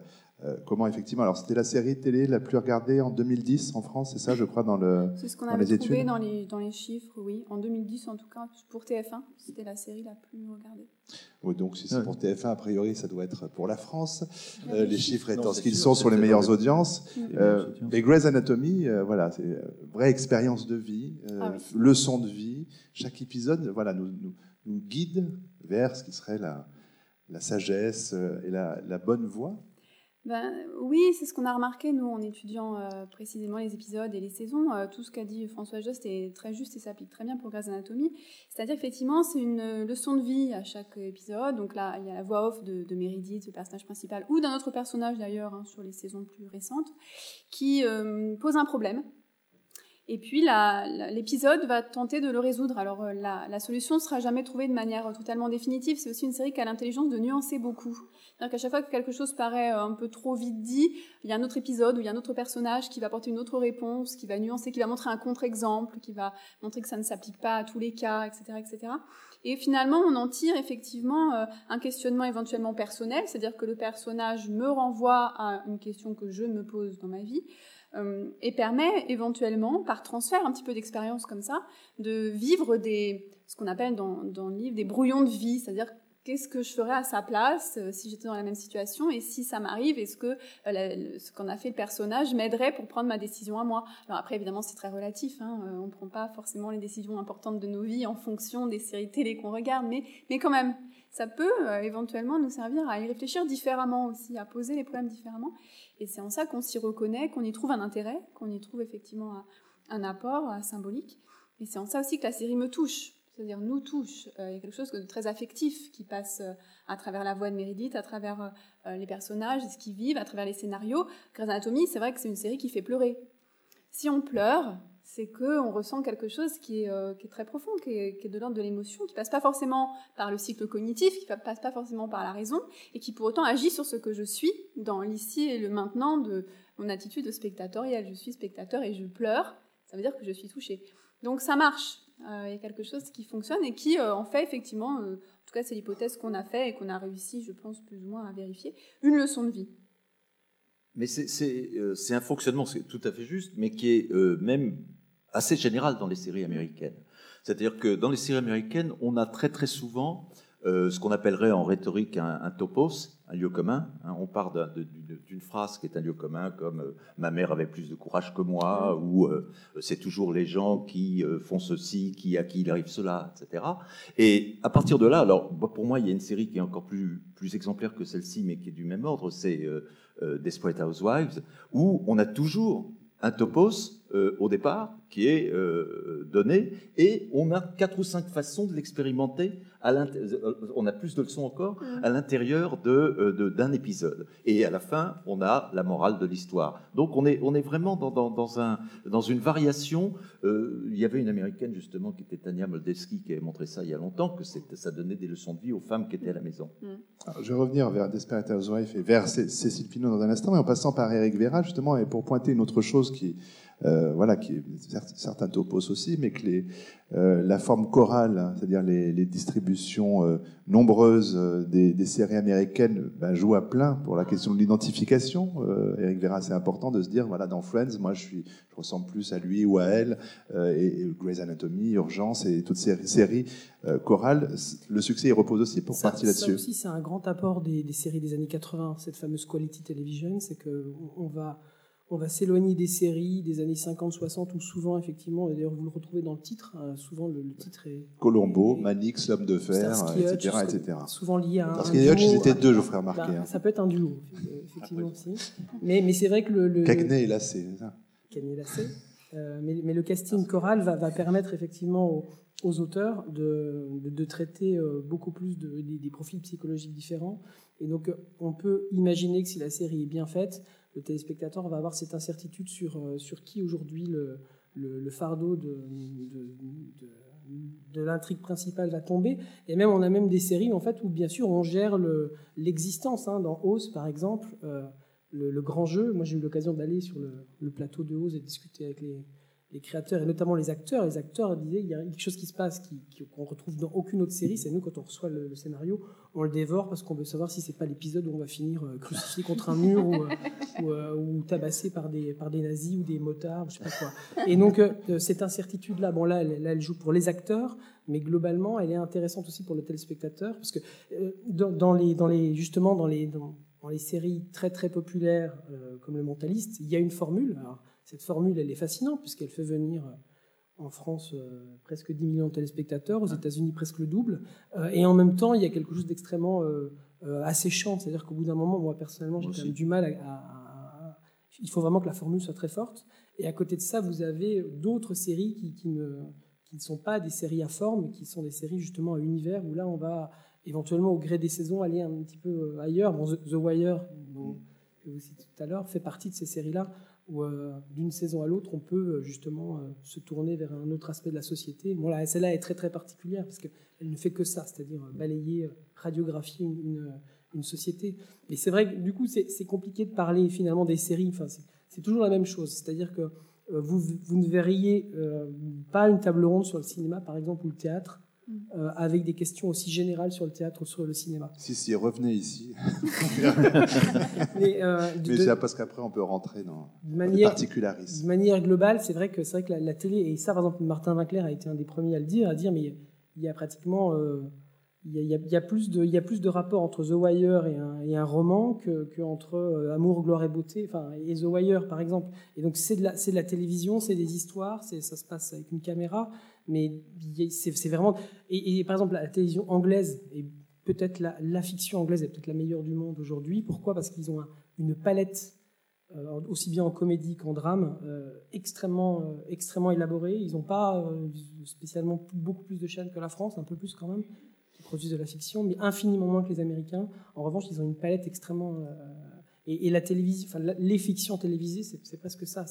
euh, comment effectivement. Alors c'était la série télé la plus regardée en 2010 en France, c'est ça, je crois, dans le. C'est ce qu'on avait les trouvé dans les, dans les chiffres, oui. En 2010, en tout cas, pour TF1, c'était la série la plus regardée. Oui, donc si c'est pour TF1, a priori, ça doit être pour la France. Euh, les chiffres étant ce qu'ils sont sur les meilleures les- audiences. Les meilleures audiences. mais Grey's Anatomy, euh, voilà, c'est une vraie expérience de vie, euh, Ah oui. leçon de vie. Chaque épisode, voilà, nous, nous, nous guide vers ce qui serait la, la sagesse euh, et la, la bonne voie. Ben, oui, c'est ce qu'on a remarqué, nous, en étudiant euh, précisément les épisodes et les saisons. Euh, tout ce qu'a dit François Jost est très juste et s'applique très bien pour Grey's Anatomy. C'est-à-dire qu'effectivement, c'est une leçon de vie à chaque épisode. Donc là, il y a la voix off de, de Meredith, le personnage principal, ou d'un autre personnage d'ailleurs, hein, sur les saisons plus récentes, qui pose un problème. Et puis l'épisode va tenter de le résoudre. Alors euh, la, solution ne sera jamais trouvée de manière totalement définitive. C'est aussi une série qui a l'intelligence de nuancer beaucoup. C'est-à-dire qu'à chaque fois que quelque chose paraît euh, un peu trop vite dit, il y a un autre épisode où il y a un autre personnage qui va apporter une autre réponse, qui va nuancer, qui va montrer un contre-exemple, qui va montrer que ça ne s'applique pas à tous les cas, etc., etc. Et finalement, on en tire effectivement euh, un questionnement éventuellement personnel, c'est-à-dire que le personnage me renvoie à une question que je me pose dans ma vie, euh, et permet éventuellement, par transfert un petit peu d'expérience comme ça, de vivre des, ce qu'on appelle dans, dans le livre des brouillons de vie, c'est-à-dire qu'est-ce que je ferais à sa place euh, si j'étais dans la même situation et si ça m'arrive, est-ce que euh, ce qu'en a fait le personnage m'aiderait pour prendre ma décision à moi? Alors après, évidemment, c'est très relatif, hein, euh, on ne prend pas forcément les décisions importantes de nos vies en fonction des séries télé qu'on regarde, mais, mais quand même, ça peut euh, éventuellement nous servir à y réfléchir différemment aussi, à poser les problèmes différemment. Et c'est en ça qu'on s'y reconnaît, qu'on y trouve un intérêt, qu'on y trouve effectivement un, apport euh, symbolique. Et c'est en ça aussi que la série me touche, c'est-à-dire nous touche. Euh, il y a quelque chose de très affectif qui passe à travers la voix de Meredith, à travers les personnages, ce qu'ils vivent, à travers les scénarios. Grey's Anatomy, c'est vrai que c'est une série qui fait pleurer. Si on pleure, c'est que on ressent quelque chose qui est, euh, très profond, qui est, de l'ordre de l'émotion, qui passe pas forcément par le cycle cognitif, qui passe pas forcément par la raison, et qui pour autant agit sur ce que je suis dans l'ici et le maintenant de mon attitude de spectatorielle. Je suis spectateur et je pleure, ça veut dire que je suis touchée. Donc ça marche. Euh, Il y a quelque chose qui fonctionne et qui euh, en fait effectivement, en tout cas c'est l'hypothèse qu'on a fait et qu'on a réussi, je pense plus ou moins à vérifier, une leçon de vie. Mais c'est- un fonctionnement, c'est tout à fait juste, mais qui est même assez général dans les séries américaines. C'est-à-dire que dans les séries américaines, on a très très souvent euh, ce qu'on appellerait en rhétorique un, un topos, un lieu commun. hein. on part d'une phrase qui est un lieu commun, comme euh, ma mère avait plus de courage que moi, ou euh, c'est toujours les gens qui euh, font ceci, qui à qui il arrive cela, etc. Et à partir de là, alors moi, pour moi, il y a une série qui est encore plus plus exemplaire que celle-ci, mais qui est du même ordre, c'est euh, euh, Desperate Housewives, où on a toujours un topos euh, au départ qui est euh, donné, et on a quatre ou cinq façons de l'expérimenter. à euh, On a plus de leçons encore à l'intérieur de, euh, de- d'un épisode. Et à la fin, on a la morale de l'histoire. Donc on est, on est vraiment dans, dans, dans un, dans une variation. Euh, il y avait une américaine justement qui était Tania Moldavsky qui avait montré ça il y a longtemps, que ça donnait des leçons de vie aux femmes qui étaient à la maison. Alors, je vais revenir vers Desperate Housewives et vers Cé- Cécile Pinault dans un instant, mais en passant par Eric Vera, justement, et pour pointer une autre chose qui, euh, voilà, qui certains topos aussi, mais que les, euh, la forme chorale, hein, c'est-à-dire les, les distributions euh, nombreuses des, des séries américaines, ben, jouent à plein pour la question de l'identification. Eric Vera, c'est important de se dire, voilà, dans Friends, moi, je suis, je ressemble plus à lui ou à elle, et, et Grey's Anatomy, Urgence et toutes ces séries chorales, le succès il repose aussi pour Ça- partie Ça là-dessus. aussi, c'est un grand apport des, des séries des années 80, cette fameuse quality television, c'est que on va, on va s'éloigner des séries des années 50-60 où souvent, effectivement, et d'ailleurs vous le retrouvez dans le titre, hein, souvent le, le titre est Colombo, Manix, l'homme de fer, etc., etc. souvent lié à et Hutch, duo. ils étaient deux, je ferai remarquer. Ben, hein. Ça peut être un duo, euh, effectivement aussi. Mais, mais c'est vrai que le, le, Cagney, là, c'est ça. Cagney Lacé. Euh, mais, mais le casting choral va, va permettre effectivement aux, aux auteurs de, de, de traiter euh, beaucoup plus de, des, des profils psychologiques différents. Et donc, on peut imaginer que si la série est bien faite, le téléspectateur va avoir cette incertitude sur, euh, sur qui aujourd'hui le, le, fardeau de, de, l'intrigue principale va tomber. Et même, on a même des séries en fait où, bien sûr, on gère le- l'existence. hein. Dans Oz, par exemple, euh, le, le grand jeu. Moi, j'ai eu l'occasion d'aller sur le, plateau de Oz et discuter avec les, les créateurs et notamment les acteurs. Les acteurs disaient il y a quelque chose qui se passe qu'on retrouve dans aucune autre série. C'est nous quand on reçoit le, scénario, on le dévore parce qu'on veut savoir si c'est pas l'épisode où on va finir euh, crucifié contre un mur ou, euh, euh, ou, tabassé par des par des nazis ou des motards, je sais pas quoi. Et donc cette incertitude là, bon là, elle, elle joue pour les acteurs, mais globalement elle est intéressante aussi pour le téléspectateur parce que dans, les dans les justement dans les dans, les séries très très populaires comme le Mentaliste, il y a une formule. Cette formule, elle est fascinante puisqu'elle fait venir euh, en France euh, presque 10 millions de téléspectateurs, aux États-Unis presque le double. Euh, et en même temps, il y a quelque chose d'extrêmement asséchant. C'est-à-dire qu'au bout d'un moment, moi personnellement, j'ai quand même du mal à, Il faut vraiment que la formule soit très forte. Et à côté de ça, vous avez d'autres séries qui, ne, qui, ne, sont pas des séries à forme, mais qui sont des séries justement à univers où là, on va éventuellement, au gré des saisons, aller un petit peu ailleurs. Bon, The, Wire, que vous citez tout à l'heure, fait partie de ces séries-là où euh, d'une saison à l'autre, on peut euh, justement euh, se tourner vers un autre aspect de la société. Bon, là, celle-là est très très particulière parce qu'elle ne fait que ça, c'est-à-dire balayer, radiographier une, société. Et c'est vrai que du coup, c'est compliqué de parler finalement des séries. Enfin, c'est toujours la même chose, c'est-à-dire que vous, ne verriez pas une table ronde sur le cinéma, par exemple, ou le théâtre, euh, avec des questions aussi générales sur le théâtre ou sur le cinéma. Si, si, revenez ici. mais, euh, parce qu'après, on peut rentrer dans de manière. De manière globale, c'est vrai que, c'est vrai que la, télé, et ça, par exemple, Martin Winkler a été un des premiers à le dire, à dire, mais il y a pratiquement... Euh, il y, a, il, y a, plus de, il y a plus de rapport entre The Wire et un, et un roman que, que entre euh, Amour, gloire et beauté, enfin et The Wire par exemple. Et donc c'est de la, de la télévision, c'est des histoires, ça se passe avec une caméra, mais c'est vraiment. Et, par exemple, la télévision anglaise, et peut-être la, fiction anglaise est peut-être la meilleure du monde aujourd'hui. Pourquoi? Parce qu'ils ont une palette, euh, aussi bien en comédie qu'en drame, euh, extrêmement, euh, extrêmement élaborée. Ils n'ont pas spécialement beaucoup plus de chaînes que la France, un peu plus quand même, qui produisent de la fiction, mais infiniment moins que les Américains. En revanche, ils ont une palette extrêmement et, la télévision, enfin, les fictions télévisées, c'est presque ça.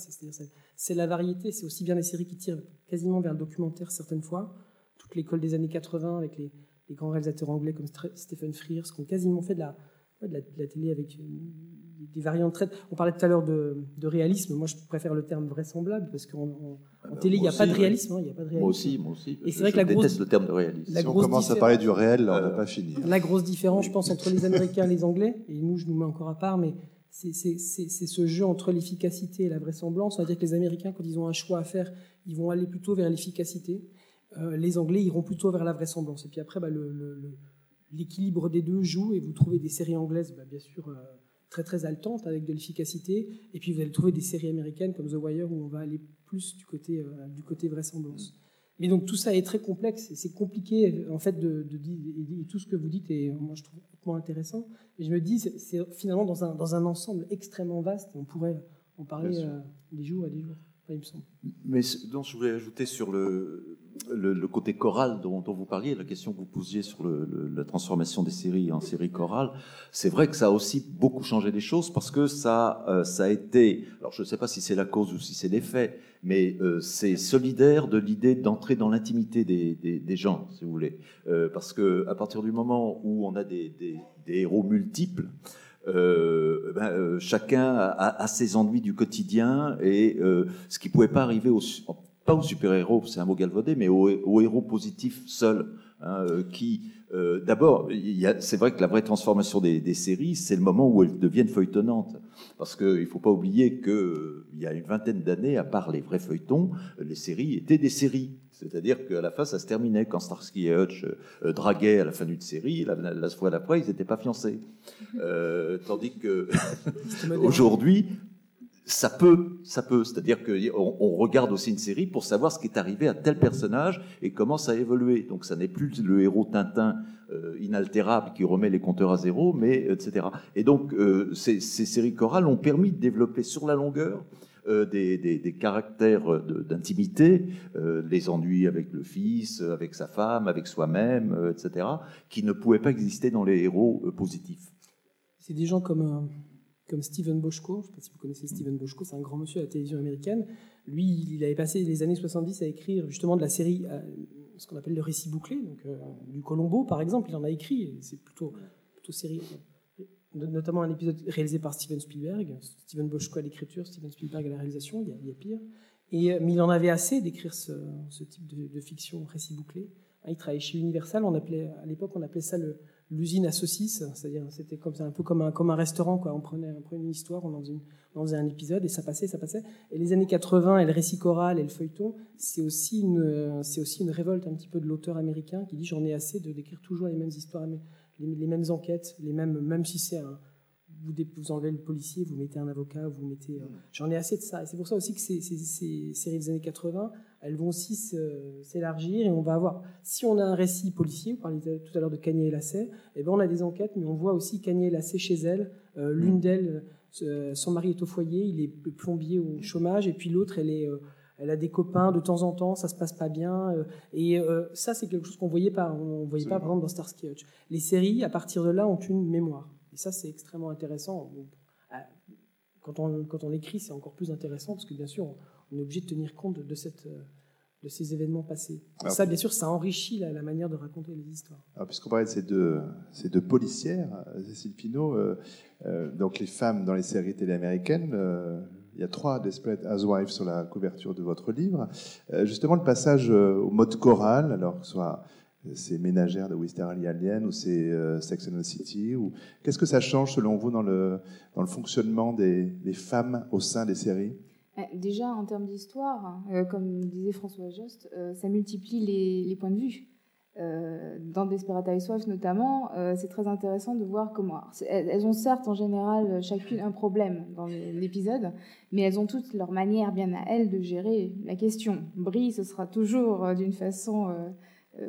C'est la variété. C'est aussi bien des séries qui tirent quasiment vers le documentaire certaines fois. Toute l'école des années 80 avec les, grands réalisateurs anglais comme Stephen Frears qui ont quasiment fait de la, de la, télé avec des variantes très. On parlait tout à l'heure de, réalisme. Moi, je préfère le terme vraisemblable parce qu'en ah bah, télé, il n'y a, pas de réalisme. Hein, a pas de réalisme. Moi aussi, moi aussi. Et c'est vrai que la déteste le terme de réalisme. Si on commence à parler du réel, on ne va pas finir. La grosse différence, je pense, entre les Américains et les Anglais, et nous, je nous mets encore à part, mais c'est ce jeu entre l'efficacité et la vraisemblance. C'est-à-dire que les Américains, quand ils ont un choix à faire, ils vont aller plutôt vers l'efficacité. Euh, les Anglais iront plutôt vers la vraisemblance. Et puis après, bah, l'équilibre des deux joue et vous trouvez des séries anglaises, bah, bien sûr, euh, très très haletantes avec de l'efficacité. Et puis vous allez trouver des séries américaines comme The Wire où on va aller plus du côté, euh, du côté vraisemblance. Mais donc tout ça est très complexe et c'est compliqué en fait de, dire et tout ce que vous dites et moi je trouve moins intéressant. Et je me dis c'est finalement dans un, dans un ensemble extrêmement vaste. On pourrait en parler euh, des jours et des jours. il me semble. Mais donc je voulais ajouter sur le, le, côté choral dont, vous parliez, la question que vous posiez sur la transformation des séries en séries chorales, c'est vrai que ça a aussi beaucoup changé les choses parce que ça, euh, ça a été, alors je ne sais pas si c'est la cause ou si c'est l'effet, mais euh, c'est solidaire de l'idée d'entrer dans l'intimité des, des, gens, si vous voulez, euh, parce que à partir du moment où on a des, des héros multiples, ben, chacun a, a, ses ennuis du quotidien et ce qui pouvait pas arriver au, pas aux super-héros, c'est un mot galvaudé, mais aux, héros positifs seuls, hein, euh, qui, euh, d'abord, c'est vrai que la vraie transformation des, séries, c'est le moment où elles deviennent feuilletonnantes. Parce qu'il ne faut pas oublier qu'il euh, y a une vingtaine d'années, à part les vrais feuilletons, les séries étaient des séries. C'est-à-dire qu'à la fin, ça se terminait. Quand Starsky et Hutch draguaient à la fin d'une série, la, la fois d'après, ils n'étaient pas fiancés. tandis que aujourd'hui, ça peut, ça peut. C'est-à-dire qu'on on regarde aussi une série pour savoir ce qui est arrivé à tel personnage et comment ça a évolué. Donc ça n'est plus le héros Tintin euh, inaltérable qui remet les compteurs à zéro, mais etc. Et donc euh, ces, séries chorales ont permis de développer sur la longueur euh, des, caractères d'intimité, les ennuis avec le fils, avec sa femme, avec soi-même, etc., qui ne pouvaient pas exister dans les héros positifs. C'est des gens comme comme Steven Boschko. Je ne sais pas si vous connaissez Steven Boschko, c'est un grand monsieur à la télévision américaine. Lui, il avait passé les années 70 à écrire justement de la série, euh, ce qu'on appelle le récit bouclé, donc euh, du Colombo par exemple, il en a écrit, c'est plutôt, plutôt série, notamment un épisode réalisé par Steven Spielberg. Steven Boschko à l'écriture, Steven Spielberg à la réalisation, il y a, pire. Et, mais il en avait assez d'écrire ce, type de, fiction, récit bouclé. Il travaillait chez Universal, on appelait, à l'époque on appelait ça l'usine à saucisses, c'est-à-dire c'était comme un peu comme un, comme un restaurant, quoi. On prenait, on prenait une histoire, on en faisait un épisode et ça passait, ça passait. Et les années 80 et le récit choral et le feuilleton, c'est aussi une, c'est aussi une révolte un petit peu de l'auteur américain qui dit j'en ai assez de d'écrire toujours les mêmes histoires, les, mêmes enquêtes, les mêmes, même si c'est un, vous, enlevez le policier, vous mettez un avocat, vous mettez. Euh, j'en ai assez de ça. Et c'est pour ça aussi que ces, séries des années 80, elles vont aussi s'élargir et on va avoir. Si on a un récit policier, vous parliez tout à l'heure de Cagné et Lacet, eh ben on a des enquêtes, mais on voit aussi Cagné et Lacet chez elle. Euh, l'une mm. d'elles euh, son mari est au foyer, il est plombier au chômage, et puis l'autre, elle est, euh, elle a des copains de temps en temps, ça se passe pas bien. Et ça, c'est quelque chose qu'on voyait pas, on voyait pas par exemple dans Starsky Hutch. Les séries, à partir de là, ont une mémoire. Et ça, c'est extrêmement intéressant. Quand on, quand on écrit, c'est encore plus intéressant parce que bien sûr, on est obligé de tenir compte de cette de ces événements passés. ça, bien sûr, ça enrichit la, manière de raconter les histoires. Puisqu'on parlait de ces deux, ces deux policières, euh, Cécile Pinault, euh, euh, donc les femmes dans les séries télé américaines, il y a trois Desperate Housewives sur la couverture de votre livre. justement, le passage au mode choral, alors que ce soit ces ménagères de Wisteria Alien ou ces Sex and the City, ou qu'est-ce que ça change selon vous dans le, dans le fonctionnement des, des femmes au sein des séries? euh, déjà, en termes d'histoire, euh, comme disait François Jost, euh, ça multiplie les, points de vue. dans Desperate Housewives notamment, c'est très intéressant de voir comment. Elles ont certes en général chacune un problème dans l'épisode, mais elles ont toutes leur manière bien à elles de gérer la question. Brie, ce sera toujours d'une façon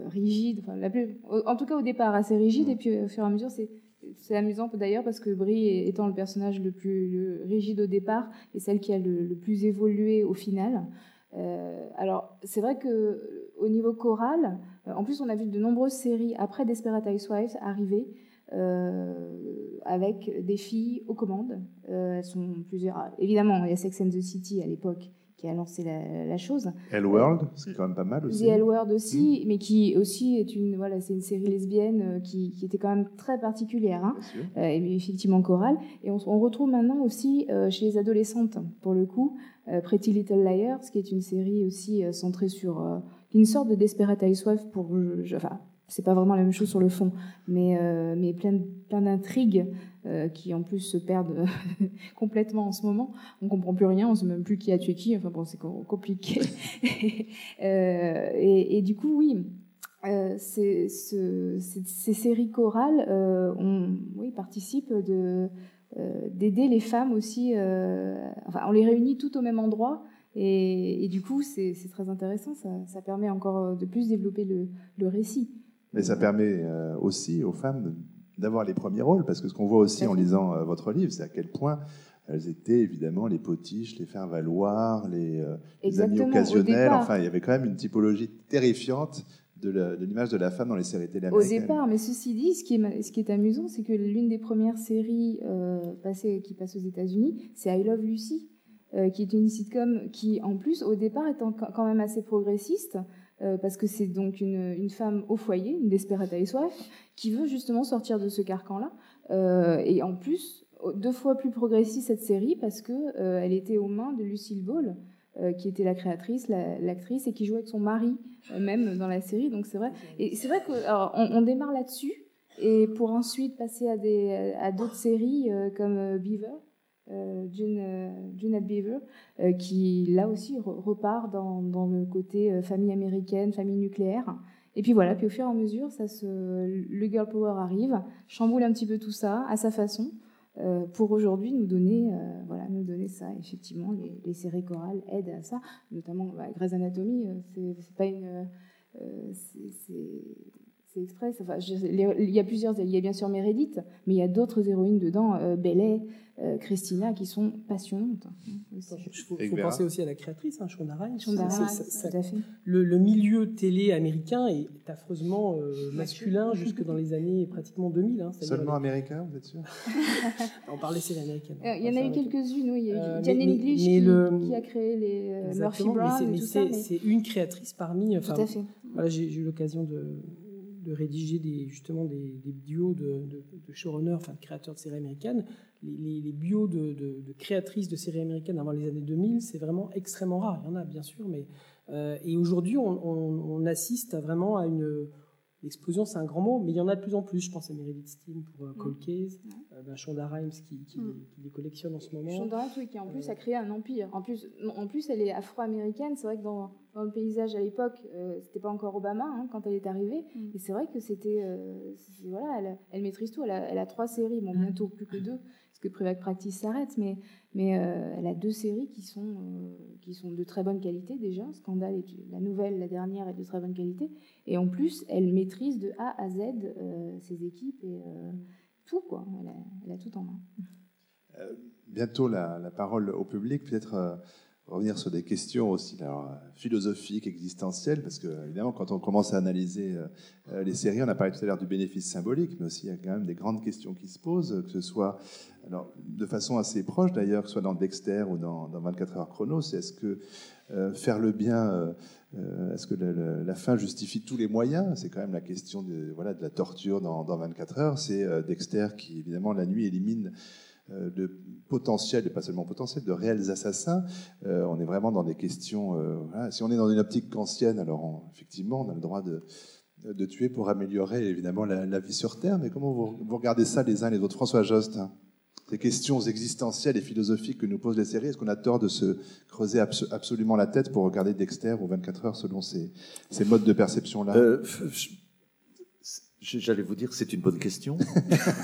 rigide, la plus, en tout cas au départ assez rigide, et puis au fur et à mesure, c'est c'est amusant d'ailleurs parce que Brie étant le personnage le plus rigide au départ et celle qui a le, plus évolué au final. Euh, alors c'est vrai que au niveau choral, euh, en plus on a vu de nombreuses séries après Desperate Housewives arriver euh, avec des filles aux commandes. elles sont plusieurs. Évidemment, il y a Sex and the City à l'époque qui a lancé la, chose. Hell World, c'est quand même pas mal aussi. The Hell World aussi, hmm. mais qui aussi est une voilà, c'est une série lesbienne euh, qui, qui, était quand même très particulière, hein, euh, et effectivement chorale. Et on, on retrouve maintenant aussi euh, chez les adolescentes, pour le coup, Pretty Little Liars, qui est une série aussi centrée sur une sorte de Desperate Housewives pour, enfin, c'est pas vraiment la même chose sur le fond, mais, euh, plein, d'intrigues euh, qui en plus se perdent complètement en ce moment. On comprend plus rien, on sait même plus qui a tué qui. Enfin bon, c'est compliqué. euh, et, du coup, oui, ces, ce, ces, séries chorales on, participent de d'aider les femmes aussi. enfin, on les réunit toutes au même endroit. Et, du coup, c'est très intéressant. Ça, permet encore de plus développer le récit. Mais ça permet euh, aussi aux femmes d'avoir les premiers rôles, parce que ce qu'on voit aussi en lisant euh, votre livre, c'est à quel point elles étaient évidemment les potiches, les faire-valoir, les, euh, amis occasionnels. Enfin, il y avait quand même une typologie terrifiante de l'image de, la femme dans les séries télé américaines. Au départ, mais ceci dit, ce qui est, ce qui est amusant, c'est que l'une des premières séries passées, qui passe aux États-Unis, c'est I Love Lucy, qui est une sitcom qui, en plus, au départ, est quand même assez progressiste. Euh, parce que c'est donc une, femme au foyer, une desperate housewife, qui veut justement sortir de ce carcan-là. Euh, et en plus, deux fois plus progressiste cette série parce que euh, elle était aux mains de Lucille Ball, qui était la créatrice, l'actrice, et qui jouait avec son mari même dans la série. Donc c'est vrai. Et c'est vrai qu'on on démarre là-dessus, et pour ensuite passer à d'autres séries comme Beaver euh, June, euh, Beaver, euh, qui là aussi repart dans, dans le côté famille américaine, famille nucléaire. Et puis voilà, puis au fur et à mesure, ça se, le girl power arrive, chamboule un petit peu tout ça à sa façon, pour aujourd'hui nous donner, voilà, nous donner ça. Effectivement, les, séries chorales aident à ça, notamment bah, Grey's Anatomy. c'est pas une, express. Enfin, il y a plusieurs, il y a bien sûr Meredith, mais il y a d'autres héroïnes dedans, euh, euh, Christina, qui sont passionnantes. Il faut, penser aussi à la créatrice, hein, Shonda Rhimes. Shonda tout à fait. Le, milieu télé américain est affreusement euh, masculin jusque dans les années pratiquement 2000. Hein, Seulement américain, vous êtes sûr? On parlait séries américaines. Euh, il y en a eu quelques-unes, oui. Il y a eu Jane English qui, qui, a créé les Murphy Brown. Mais c'est une créatrice parmi. Enfin, tout à fait. Voilà, j'ai eu l'occasion de de rédiger des, justement des, bios de, showrunners, enfin de créateurs de séries américaines, les, bios de, créatrices de séries américaines avant les années 2000, c'est vraiment extrêmement rare. Il y en a bien sûr, mais euh, et aujourd'hui on, assiste vraiment à une L'explosion, c'est un grand mot, mais il y en a de plus en plus. Je pense à Meredith Steam pour euh, Cold Case, euh, ben Shonda Rhimes qui, qui, mm. qui, les collectionne en ce moment. Shonda Rhimes, oui, qui en plus a créé un empire. En plus, en plus elle est afro-américaine. C'est vrai que dans, dans, le paysage à l'époque, euh, c'était pas encore Obama hein, quand elle est arrivée. Mm. Et c'est vrai que c'était. Euh, voilà, elle, elle, maîtrise tout. Elle a, elle a trois séries, bon, bientôt plus que deux, que Private Practice s'arrête, mais mais euh, elle a deux séries qui sont, euh, qui sont de très bonne qualité déjà. Scandale, est, la nouvelle, la dernière, est de très bonne qualité. Et en plus, elle maîtrise de A à Z euh, ses équipes et tout, quoi. Elle a, tout en main. bientôt la, parole au public. Peut-être revenir sur des questions aussi alors, philosophiques, existentielles, parce que évidemment, quand on commence à analyser euh, les séries, on a parlé tout à l'heure du bénéfice symbolique, mais aussi il y a quand même des grandes questions qui se posent, que ce soit alors, de façon assez proche d'ailleurs, que ce soit dans Dexter ou dans, dans 24 heures chrono, c'est est-ce que euh, faire le bien, euh, est-ce que la fin justifie tous les moyens? C'est quand même la question de, voilà, de la torture dans, dans 24 heures. C'est Dexter qui, évidemment, la nuit élimine euh, de potentiels, et pas seulement potentiels, de réels assassins. Euh, on est vraiment dans des questions. Euh. Si on est dans une optique ancienne, alors effectivement, on a le droit de, de tuer pour améliorer évidemment la, vie sur Terre. Mais comment vous, regardez ça les uns les autres? François Jost hein ces questions existentielles et philosophiques que nous posent les séries, est-ce qu'on a tort de se creuser abso absolument la tête pour regarder Dexter ou 24 heures selon ces, ces modes de perception-là? Euh, J'allais vous dire, c'est une bonne question.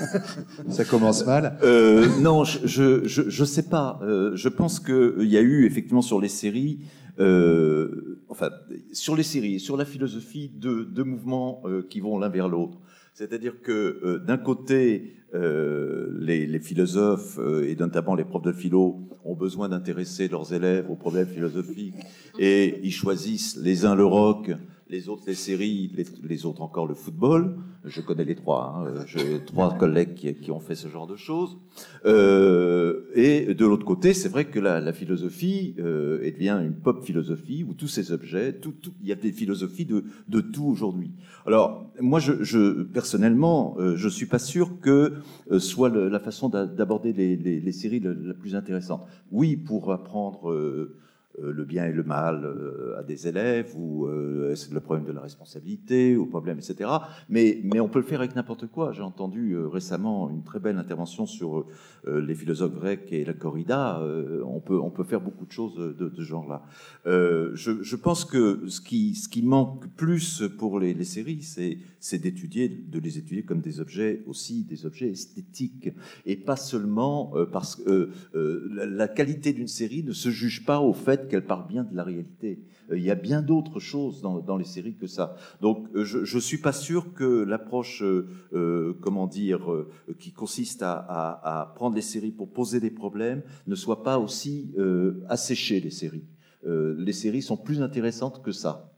Ça commence mal. Euh, non, je, je, je, je, sais pas. Euh, je pense qu'il y a eu effectivement sur les séries, euh, enfin sur les séries, sur la philosophie, deux, deux mouvements euh, qui vont l'un vers l'autre. C'est-à-dire que euh, d'un côté, euh, les, les, philosophes et notamment les profs de philo ont besoin d'intéresser leurs élèves aux problèmes philosophiques et ils choisissent les uns le rock, les autres les séries, les, les, autres encore le football. Je connais les trois. Hein. J'ai trois collègues qui, qui, ont fait ce genre de choses. Euh, et de l'autre côté, c'est vrai que la, la philosophie euh, devient une pop philosophie où tous ces objets, tout, tout, il y a des philosophies de, de tout aujourd'hui. Alors moi, je, je personnellement, euh, je suis pas sûr que euh, soit le, la façon d'aborder les, les, les, séries la, la, plus intéressante. Oui, pour apprendre euh, euh, le bien et le mal euh, à des élèves, ou euh, le problème de la responsabilité, ou problème, etc. Mais, mais on peut le faire avec n'importe quoi. J'ai entendu récemment une très belle intervention sur les philosophes grecs et la corrida. on, peut, on peut faire beaucoup de choses de, ce genre-là. Je, je, pense que ce qui, ce qui manque plus pour les, les séries, c'est d'étudier, de les étudier comme des objets aussi, des objets esthétiques, et pas seulement parce que la qualité d'une série ne se juge pas au fait qu'elle parle bien de la réalité. Euh, il y a bien d'autres choses dans, dans, les séries que ça. Donc, euh, je ne suis pas sûr que l'approche, euh, comment dire, euh, qui consiste à, à, à, prendre les séries pour poser des problèmes, ne soit pas aussi euh, assécher les séries. Euh, les séries sont plus intéressantes que ça.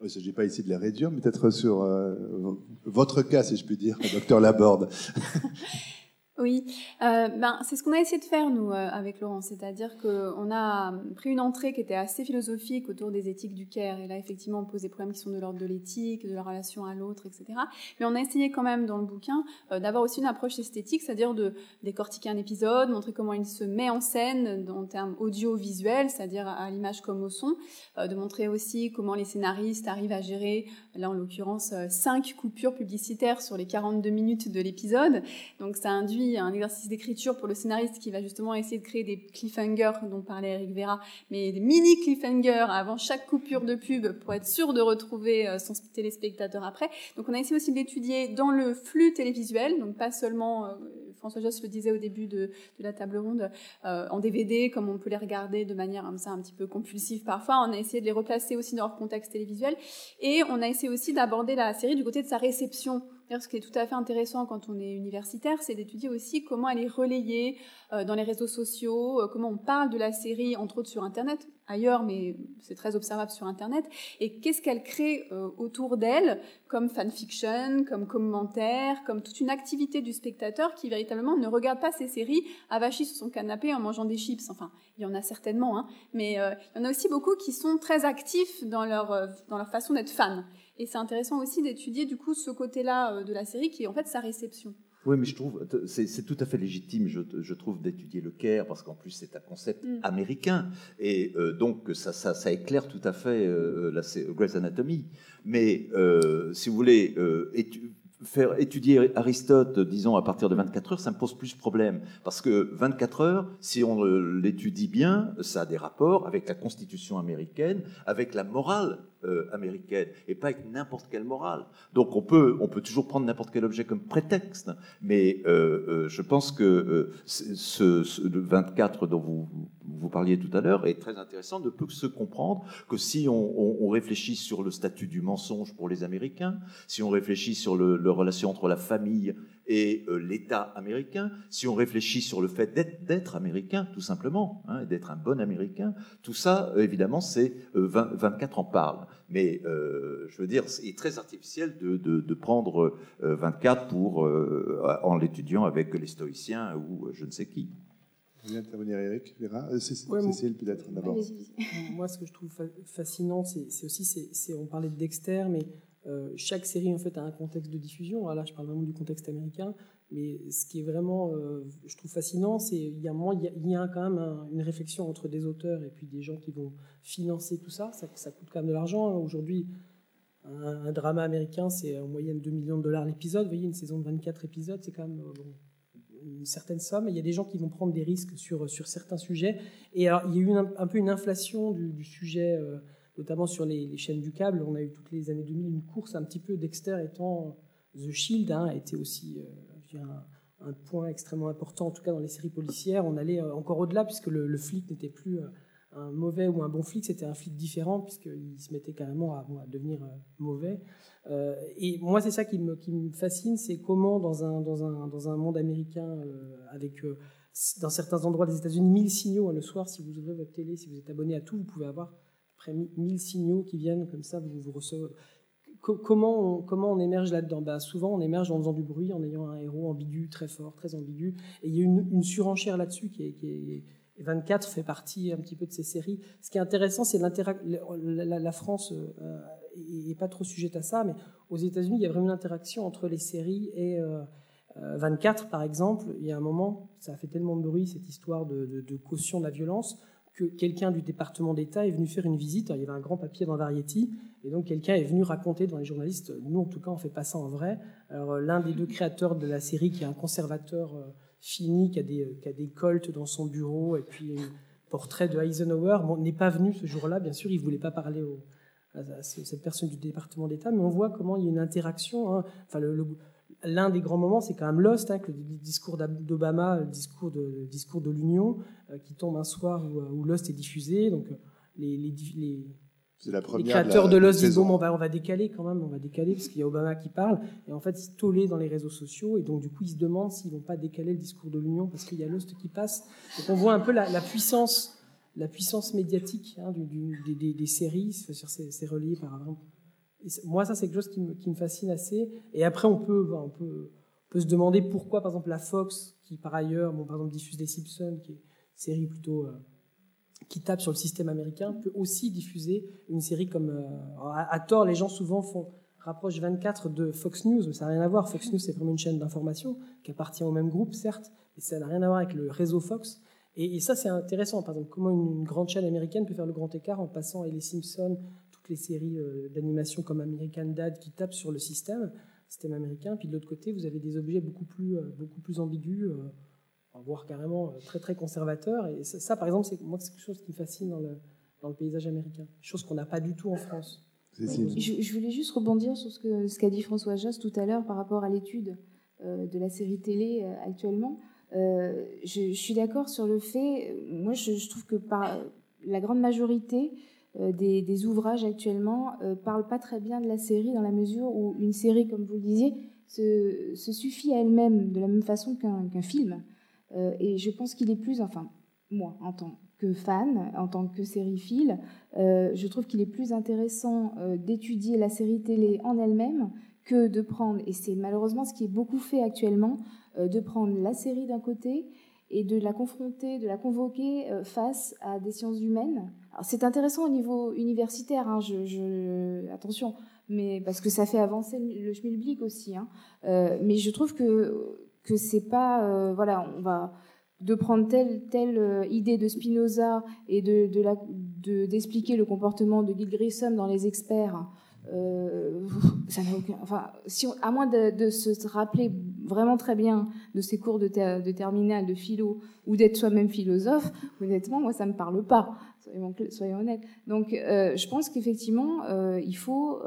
Il ne s'agit pas ici de les réduire, mais peut-être sur votre cas, si je puis dire, docteur Laborde. Oui, euh, ben, c'est ce qu'on a essayé de faire, nous, euh, avec Laurent. C'est-à-dire qu'on a pris une entrée qui était assez philosophique autour des éthiques du care. Et là, effectivement, on pose des problèmes qui sont de l'ordre de l'éthique, de la relation à l'autre, etc. Mais on a essayé quand même, dans le bouquin, euh, d'avoir aussi une approche esthétique, c'est-à-dire de décortiquer un épisode, montrer comment il se met en scène en termes audiovisuels, c'est-à-dire à, l'image comme au son, de montrer aussi comment les scénaristes arrivent à gérer, là, en l'occurrence, cinq coupures publicitaires sur les 42 minutes de l'épisode. Donc, ça induit un exercice d'écriture pour le scénariste qui va justement essayer de créer des cliffhangers dont parlait Eric Vera, mais des mini cliffhangers avant chaque coupure de pub pour être sûr de retrouver euh, son téléspectateur après. Donc on a essayé aussi d'étudier dans le flux télévisuel, donc pas seulement, euh, François Joss le disait au début de, de la table ronde, euh, en DVD, comme on peut les regarder de manière comme ça un petit peu compulsive parfois. On a essayé de les replacer aussi dans leur contexte télévisuel et on a essayé aussi d'aborder la série du côté de sa réception ce qui est tout à fait intéressant quand on est universitaire, c'est d'étudier aussi comment elle est relayée euh, dans les réseaux sociaux, euh, comment on parle de la série, entre autres sur Internet. ailleurs, mais c'est très observable sur Internet. Et qu'est-ce qu'elle crée euh, autour d'elle comme fanfiction, comme commentaire, comme toute une activité du spectateur qui véritablement ne regarde pas ces séries avachis sur son canapé en mangeant des chips. Enfin, il y en a certainement, hein, mais il y en a aussi beaucoup qui sont très actifs dans leur, dans leur façon d'être fan. Et c'est intéressant aussi d'étudier du coup ce côté-là de la série qui est en fait sa réception. Oui, mais je trouve, c'est tout à fait légitime, je, trouve, d'étudier le Caire, parce qu'en plus, c'est un concept mm. américain. Et euh, donc, ça, ça, éclaire tout à fait euh, la Grey's Anatomy. Mais, euh, si vous voulez, faire étudier Aristote, disons, à partir de 24 heures, ça me pose plus de problème. Parce que 24 heures, si on l'étudie bien, ça a des rapports avec la Constitution américaine, avec la morale euh, américaine, et pas avec n'importe quelle morale. Donc on peut, on peut toujours prendre n'importe quel objet comme prétexte, mais euh, euh, je pense que ce, ce, 24 dont vous, vous parliez tout à l'heure est très intéressant, ne peut se comprendre que si on, on, réfléchit sur le statut du mensonge pour les Américains, si on réfléchit sur le, le relation entre la famille et euh, l'État américain, si on réfléchit sur le fait d'être américain, tout simplement, hein, d'être un bon américain, tout ça, euh, évidemment, c'est 24 euh, en parle. Mais je veux dire, c'est très artificiel de, de, prendre 24 pour, en l'étudiant avec les stoïciens ou je ne sais qui. Vous voulez intervenir, Eric Cécile, peut-être d'abord. Moi, ce que je trouve fascinant, c'est aussi, on parlait de Dexter, mais euh, chaque série en fait a un contexte de diffusion. Là, je parle vraiment du contexte américain, mais ce qui est vraiment, euh, je trouve fascinant, c'est il y a, quand même une réflexion entre des auteurs et puis des gens qui vont financer tout ça. Ça, coûte quand même de l'argent. Aujourd'hui, un, drama américain, c'est en moyenne 2 millions de dollars l'épisode. Vous voyez, une saison de 24 épisodes, c'est quand même euh, une certaine somme. Il y a des gens qui vont prendre des risques sur, certains sujets. Et alors, il y a eu un peu une inflation du, sujet notamment sur les, chaînes du câble. On a eu toutes les années 2000 une course un petit peu Dexter étant The Shield hein, a été aussi euh, un, point extrêmement important, en tout cas dans les séries policières. On allait euh, encore au-delà puisque le, flic n'était plus euh, un mauvais ou un bon flic, c'était un flic différent puisqu'il se mettait carrément à, devenir mauvais. et moi, c'est ça qui me, fascine, c'est comment dans un, dans, un, dans un monde américain avec dans certains endroits des États-Unis, 1000 signaux le soir, si vous ouvrez votre télé, si vous êtes abonné à tout, vous pouvez avoir après 1000 signaux qui viennent comme ça, vous, vous recevez. Comment on, comment on émerge là-dedans? Bah, Souvent, on émerge en faisant du bruit, en ayant un héros ambigu, très fort, très ambigu. Et il y a une, surenchère là-dessus qui est, qui est, 24 fait partie un petit peu de ces séries. Ce qui est intéressant, c'est. La, la, France euh, est, pas trop sujette à ça, mais aux États-Unis, il y a vraiment une interaction entre les séries et 24, euh, par exemple. Il y a un moment, ça a fait tellement de bruit cette histoire de caution de la violence que quelqu'un du département d'État est venu faire une visite. il y avait un grand papier dans Variety, et donc quelqu'un est venu raconter devant les journalistes, nous en tout cas on fait pas ça en vrai. Euh, l'un des deux créateurs de la série, qui est un conservateur euh, fini, qui a des, qui a des colts dans son bureau, et puis un portrait de Eisenhower, n'est pas venu ce jour-là, bien sûr, il voulait pas parler à, cette personne du département d'État, mais on voit comment il y a une interaction. Hein. Enfin, le, l'un des grands moments, c'est quand même Lost, hein, le discours d'Obama, le discours de, discours de l'Union, euh, qui tombe un soir où, euh, Lost est diffusé. Donc, euh, les, les, les, créateurs de, Lost disent bon, on va, on va décaler quand même, on va décaler parce qu'il y a Obama qui parle. Et en fait, ils tollent dans les réseaux sociaux. Et donc, du coup, ils se demandent s'ils vont pas décaler le discours de l'Union parce qu'il y a Lost qui passe. Donc, on voit un peu la, puissance, la puissance médiatique hein, du, des, des, séries. C'est relié par exemple moi, ça, c'est quelque chose qui me, fascine assez. Et après, on peut, on peut, se demander pourquoi, par exemple, la Fox, qui par ailleurs, bon, par exemple, diffuse des Simpsons, qui est une série plutôt euh, qui tape sur le système américain, peut aussi diffuser une série comme. Euh, à, tort, les gens souvent font rapproche 24 de Fox News, mais ça n'a rien à voir. Fox News, c'est vraiment une chaîne d'information qui appartient au même groupe, certes, mais ça n'a rien à voir avec le réseau Fox. Et, ça, c'est intéressant. Par exemple, comment une, une, grande chaîne américaine peut faire le grand écart en passant et les Simpsons, les séries euh, d'animation comme American Dad qui tapent sur le système, système américain. Puis de l'autre côté, vous avez des objets beaucoup plus, euh, beaucoup plus ambigus, euh, voire carrément très très conservateurs. Et ça, par exemple, c'est moi c'est quelque chose qui me fascine dans le, dans le paysage américain, chose qu'on n'a pas du tout en France. Je, voulais juste rebondir sur ce qu'a ce qu'a dit François Josse tout à l'heure par rapport à l'étude de la série télé actuellement. je, je, suis d'accord sur le fait, moi je, je, trouve que par la grande majorité euh, des, ouvrages actuellement euh, parlent pas très bien de la série dans la mesure où une série, comme vous le disiez, se, suffit à elle-même de la même façon qu'un film. Euh, et je pense qu'il est plus, enfin, moi, en tant que fan, en tant que sériephile. je trouve qu'il est plus intéressant d'étudier la série télé en elle-même que de prendre, et c'est malheureusement ce qui est beaucoup fait actuellement, de prendre la série d'un côté et de la confronter, de la convoquer face à des sciences humaines. C'est intéressant au niveau universitaire, hein, attention, mais parce que ça fait avancer le schmilblick aussi. Hein. mais je trouve que que c'est pas, euh, voilà, on va de prendre telle telle euh, idée de Spinoza et de d'expliquer le comportement de Gil Grissom dans les experts. Euh, si à moins de, se rappeler vraiment très bien de ces cours de, de terminale, de philo, ou d'être soi-même philosophe, honnêtement, moi, ça me parle pas. Soyons, honnêtes. Donc, je pense qu'effectivement, il faut,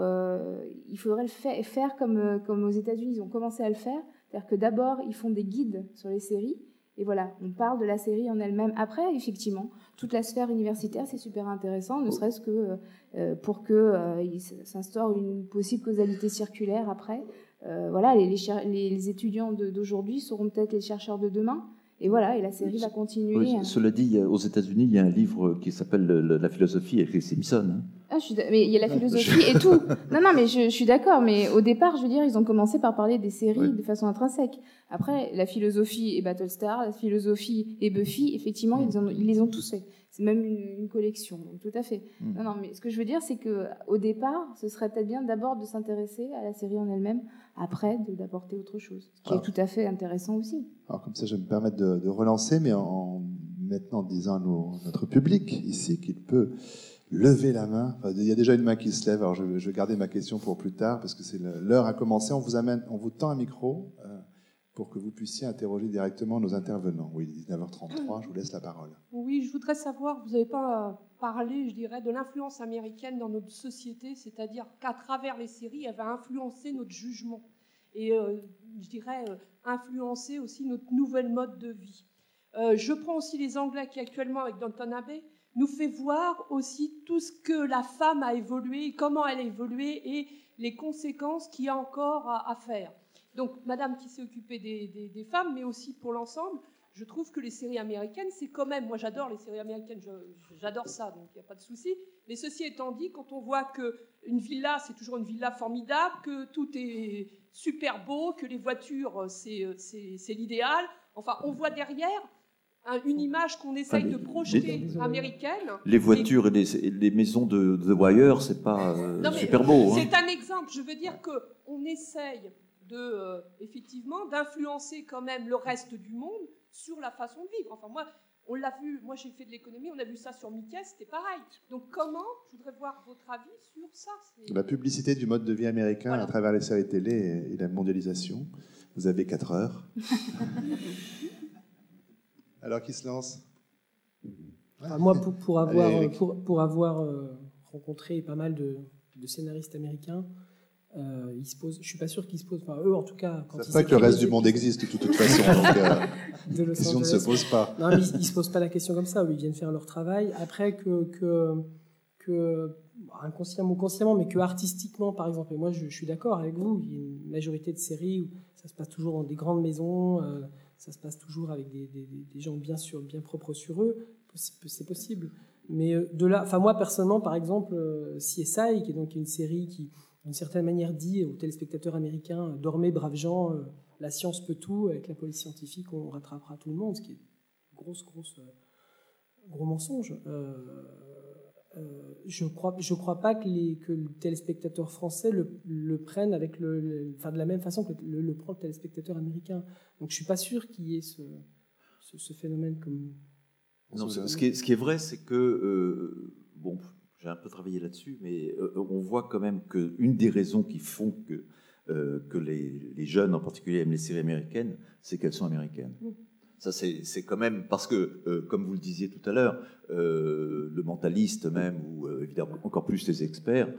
il faudrait le faire comme, comme aux États-Unis, ils ont commencé à le faire, c'est-à-dire que d'abord, ils font des guides sur les séries, et voilà, on parle de la série en elle-même. Après, effectivement, toute la sphère universitaire, c'est super intéressant, ne serait-ce que euh, pour que euh, s'instaure une possible causalité circulaire après. Euh, voilà, les, les, les étudiants d'aujourd'hui seront peut-être les chercheurs de demain. Et voilà, et la série va continuer. cela dit, aux États-Unis, il y a un livre qui s'appelle La philosophie avec Simpson. Hein. Ah, mais il y a la philosophie et tout. Non, non, mais je, suis d'accord. Mais au départ, je veux dire, ils ont commencé par parler des séries de façon intrinsèque. Après, la philosophie et Battlestar, la philosophie et Buffy, effectivement, ils, ils les ont tous fait. C'est même une, collection, donc tout à fait. Mm. Non, non, mais ce que je veux dire, c'est que au départ, ce serait peut-être bien d'abord de s'intéresser à la série en elle-même, après d'apporter autre chose, ce qui est tout à fait intéressant aussi. Alors comme ça, je vais me permettre de, relancer, mais en maintenant disant à notre public ici qu'il peut lever la main. il y a déjà une main qui se lève, alors je, vais garder ma question pour plus tard, parce que c'est l'heure à commencer. On vous, amène, on vous tend un micro euh, pour que vous puissiez interroger directement nos intervenants. Oui, il est 19h33, je vous laisse la parole. Oui, je voudrais savoir, vous n'avez pas parlé, je dirais, de l'influence américaine dans notre société, c'est-à-dire qu'à travers les séries, elle va influencer notre jugement et, euh, je dirais, euh, influencer aussi notre nouvelle mode de vie. je prends aussi les Anglais qui actuellement, avec Danton Abbey, nous fait voir aussi tout ce que la femme a évolué, comment elle a évolué et les conséquences qu'il y a encore à, faire. Donc, Madame qui s'est occupée des, femmes, mais aussi pour l'ensemble, je trouve que les séries américaines, c'est quand même, moi j'adore les séries américaines, j'adore ça, donc il n'y a pas de souci. Mais ceci étant dit, quand on voit qu'une villa, c'est toujours une villa formidable, que tout est super beau, que les voitures, c'est l'idéal, enfin, on voit derrière une image qu'on essaye de projeter américaine. Les voitures et les, maisons de The Wire, c'est pas euh, super beau. Hein. C'est un exemple. Je veux dire que on essaye de euh, effectivement d'influencer quand même le reste du monde sur la façon de vivre. Enfin moi, on l'a vu. Moi, j'ai fait de l'économie. On a vu ça sur Mickey. C'était pareil. Donc comment Je voudrais voir votre avis sur ça. La publicité du mode de vie américain à travers les séries télé et la mondialisation. Vous avez 4 heures. Alors qui se lance? Moi, pour, avoir, pour, avoir euh, rencontré pas mal de, scénaristes américains, euh, ils se posent, je suis pas sûr qu'ils se posent, enfin eux en tout cas. C'est pas que le reste du monde existe de toute façon, donc euh, la question ne se pose pas. Non, mais ils, se posent pas la question comme ça, ils viennent faire leur travail. Après que, que, que inconsciemment ou consciemment, mais que artistiquement, par exemple, et moi je, suis d'accord avec vous, il y a une majorité de séries où ça se passe toujours dans des grandes maisons ça se passe toujours avec des, gens bien sûr, bien propres sur eux, c'est possible. Mais euh, de là, enfin moi personnellement, par exemple, euh, CSI, qui est donc une série qui, d'une certaine manière, dit aux téléspectateurs américains dormez, braves gens, euh, la science peut tout, avec la police scientifique, on rattrapera tout le monde, ce qui est grosse, grosse, gros mensonge. Euh, je crois, je crois pas que, les, que le téléspectateur français le, le prenne avec le, enfin de la même façon que le, le, prend le téléspectateur américain. Donc je suis pas sûr qu'il y ait ce, ce, phénomène comme. Non, ce, qui est, ce qui est vrai, c'est que euh, bon, j'ai un peu travaillé là-dessus, mais euh, on voit quand même qu'une des raisons qui font que que les, les, jeunes en particulier aiment les séries américaines, c'est qu'elles sont américaines. Mmh. Ça, c'est quand même parce que, euh, comme vous le disiez tout à l'heure, euh, le mentaliste même, ou euh, évidemment encore plus les experts,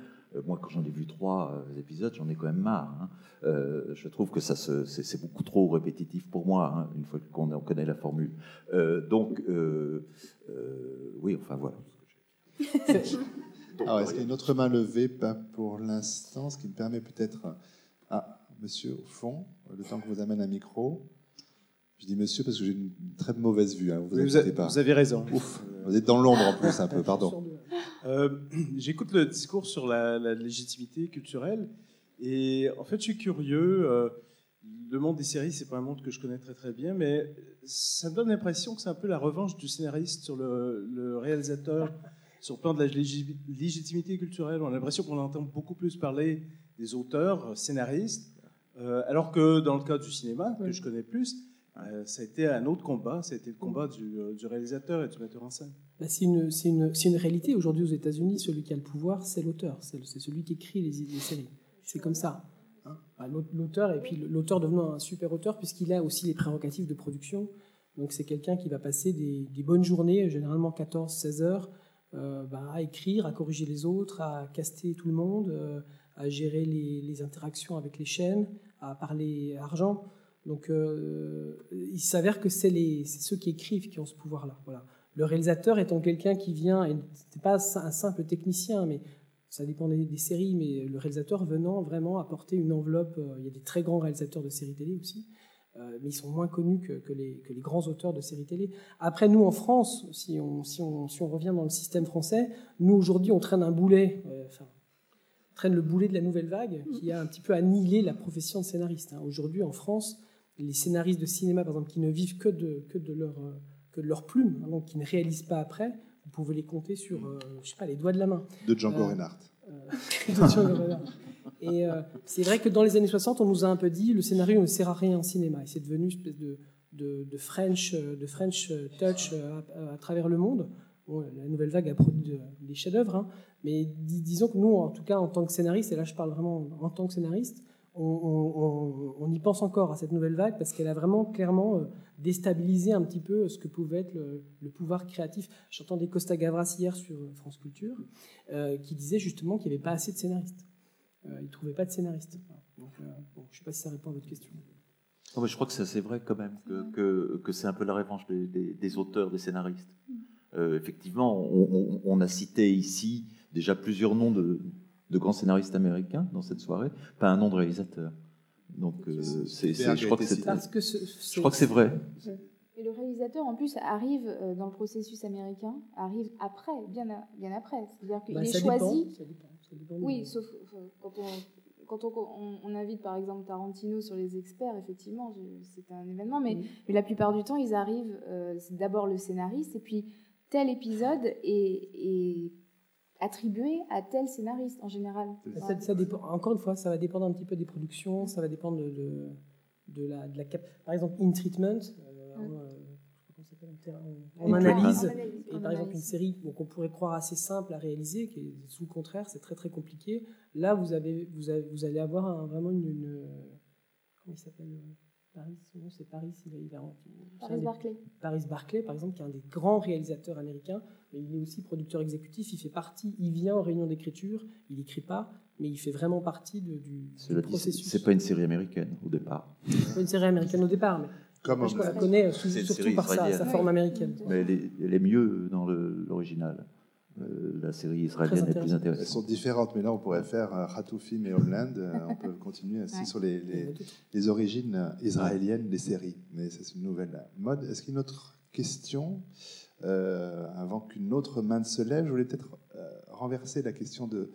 moi, quand j'en ai vu trois épisodes, j'en ai quand même marre. Hein. je trouve que ça c'est beaucoup trop répétitif pour moi, hein, une fois qu'on connaît la formule. donc, oui, enfin voilà. Alors, est-ce qu'il y a une autre main levée Pas pour l'instant, ce qui me permet peut-être. Ah, monsieur, au fond, le temps que vous amène un micro Je dis monsieur parce que j'ai une très mauvaise vue. Hein, vous, avez, pas. vous avez raison. Ouf, vous êtes dans l'ombre en plus un peu, pardon. Euh, J'écoute le discours sur la, la légitimité culturelle et en fait je suis curieux. euh, le monde des séries, c'est pas un monde que je connais très très bien, mais ça me donne l'impression que c'est un peu la revanche du scénariste sur le, le réalisateur, sur le plan de la légi- légitimité culturelle. On a l'impression qu'on entend beaucoup plus parler des auteurs, scénaristes, euh, alors que dans le cas du cinéma, que je connais plus, euh, ça a été un autre combat, ça a été le combat du, euh, du réalisateur et du metteur en scène. Bah, c'est une, réalité. Aujourd'hui, aux États-Unis, celui qui a le pouvoir, c'est l'auteur. C'est celui qui écrit les, les séries. C'est comme ça. hein. Bah, l'aut- L'auteur, et puis l'auteur devenant un super auteur, puisqu'il a aussi les prérogatives de production. Donc, c'est quelqu'un qui va passer des, des bonnes journées, généralement 14-16 heures, euh, bah, à écrire, à corriger les autres, à caster tout le monde, euh, à gérer les, interactions avec les chaînes, à parler argent. Donc, euh, il s'avère que c'est ceux qui écrivent qui ont ce pouvoir-là. Voilà. Le réalisateur étant quelqu'un qui vient, et c'est pas un simple technicien, mais ça dépend des, séries, mais le réalisateur venant vraiment apporter une enveloppe. euh, Il y a des très grands réalisateurs de séries télé aussi, euh, mais ils sont moins connus que, que les, que les grands auteurs de séries télé. Après, nous en France, si on, si on, si on revient dans le système français, nous aujourd'hui on traîne un boulet, euh, enfin, on traîne le boulet de la nouvelle vague qui a un petit peu annihilé la profession de scénariste. hein. Aujourd'hui en France, les scénaristes de cinéma, par exemple, qui ne vivent que de, que de leur, euh, que de leur plume, hein, donc qui ne réalisent pas après, vous pouvez les compter sur, euh, je sais pas, les doigts de la main. De Django Euh, Reinhardt. Et euh, c'est vrai que dans les années 60, on nous a un peu dit le scénario ne sert à rien en cinéma. Et c'est devenu une espèce de, de, de French, euh, French touch euh, à, travers le monde. La nouvelle vague a produit de- des chefs-d'œuvre, hein. mais dis- disons que nous, en tout cas en tant que scénariste, et là je parle vraiment en tant que scénariste, on, y pense encore à cette nouvelle vague parce qu'elle a vraiment clairement euh, déstabilisé un petit peu ce que pouvait être le, pouvoir créatif. J'entendais Costa Gavras hier sur euh, France Culture euh, qui disait justement qu'il n'y avait pas assez de scénaristes. Euh, il ne trouvait pas de scénaristes. Voilà. Donc, euh, bon, je ne sais pas si ça répond à votre question. Non, mais je crois que c'est vrai quand même, que, que, que c'est un peu la revanche des, des- des auteurs, des scénaristes. Euh, effectivement, on, on- on a cité ici déjà plusieurs noms de, de grands scénaristes américains dans cette soirée, pas un nom de réalisateur. Donc, euh, je crois que c'est, Parce que ce- je crois que c'est vrai. Et le réalisateur, en plus, arrive dans le processus américain, arrive après, bien, après. C'est-à-dire qu'il Bah, est choisi. Dépend, Oui, sauf enfin, quand, on, quand on, on- on invite par exemple Tarantino sur les experts, effectivement, c'est un événement, mais, mais la plupart du temps, ils arrivent, euh, c'est d'abord le scénariste, et puis tel épisode est, est attribué à tel scénariste en général. Ça, ça dépend. Encore une fois, ça va dépendre un petit peu des productions, ça va dépendre de, de, de la, de la cap- Par exemple, In Treatment, euh, en, en, en In analyse, et En par exemple une série donc on pourrait croire assez simple à réaliser, qui est sous le contraire, c'est très très compliqué. Là, vous, avez, vous, avez- vous allez avoir un- vraiment une, une- Comment il s'appelle Paris, son nom, c'est Paris, il, il a- c'est un Paris des- Barclay. Paris Barclay, par exemple, qui est un des grands réalisateurs américains, mais il est aussi producteur exécutif. Il fait partie, il vient aux réunions d'écriture, il n'écrit pas, mais il fait vraiment partie de- du, du processus. c'est pas une série américaine au départ. C'est pas une série américaine au départ, mais Comme je la connais une surtout par sa, forme américaine. Mais elle est, elle est mieux dans l'original. Euh, la série israélienne est plus intéressant. Elles intéressante. sont différentes, mais là on pourrait faire euh, Hatoufim et Homeland. euh, on peut continuer ainsi Ouais. sur les, les- les origines euh, israéliennes des séries. Mais c'est une nouvelle mode. Est-ce qu'il y a une autre question Euh, Avant qu'une autre main ne se lève, je voulais peut-être euh, renverser la question de, euh,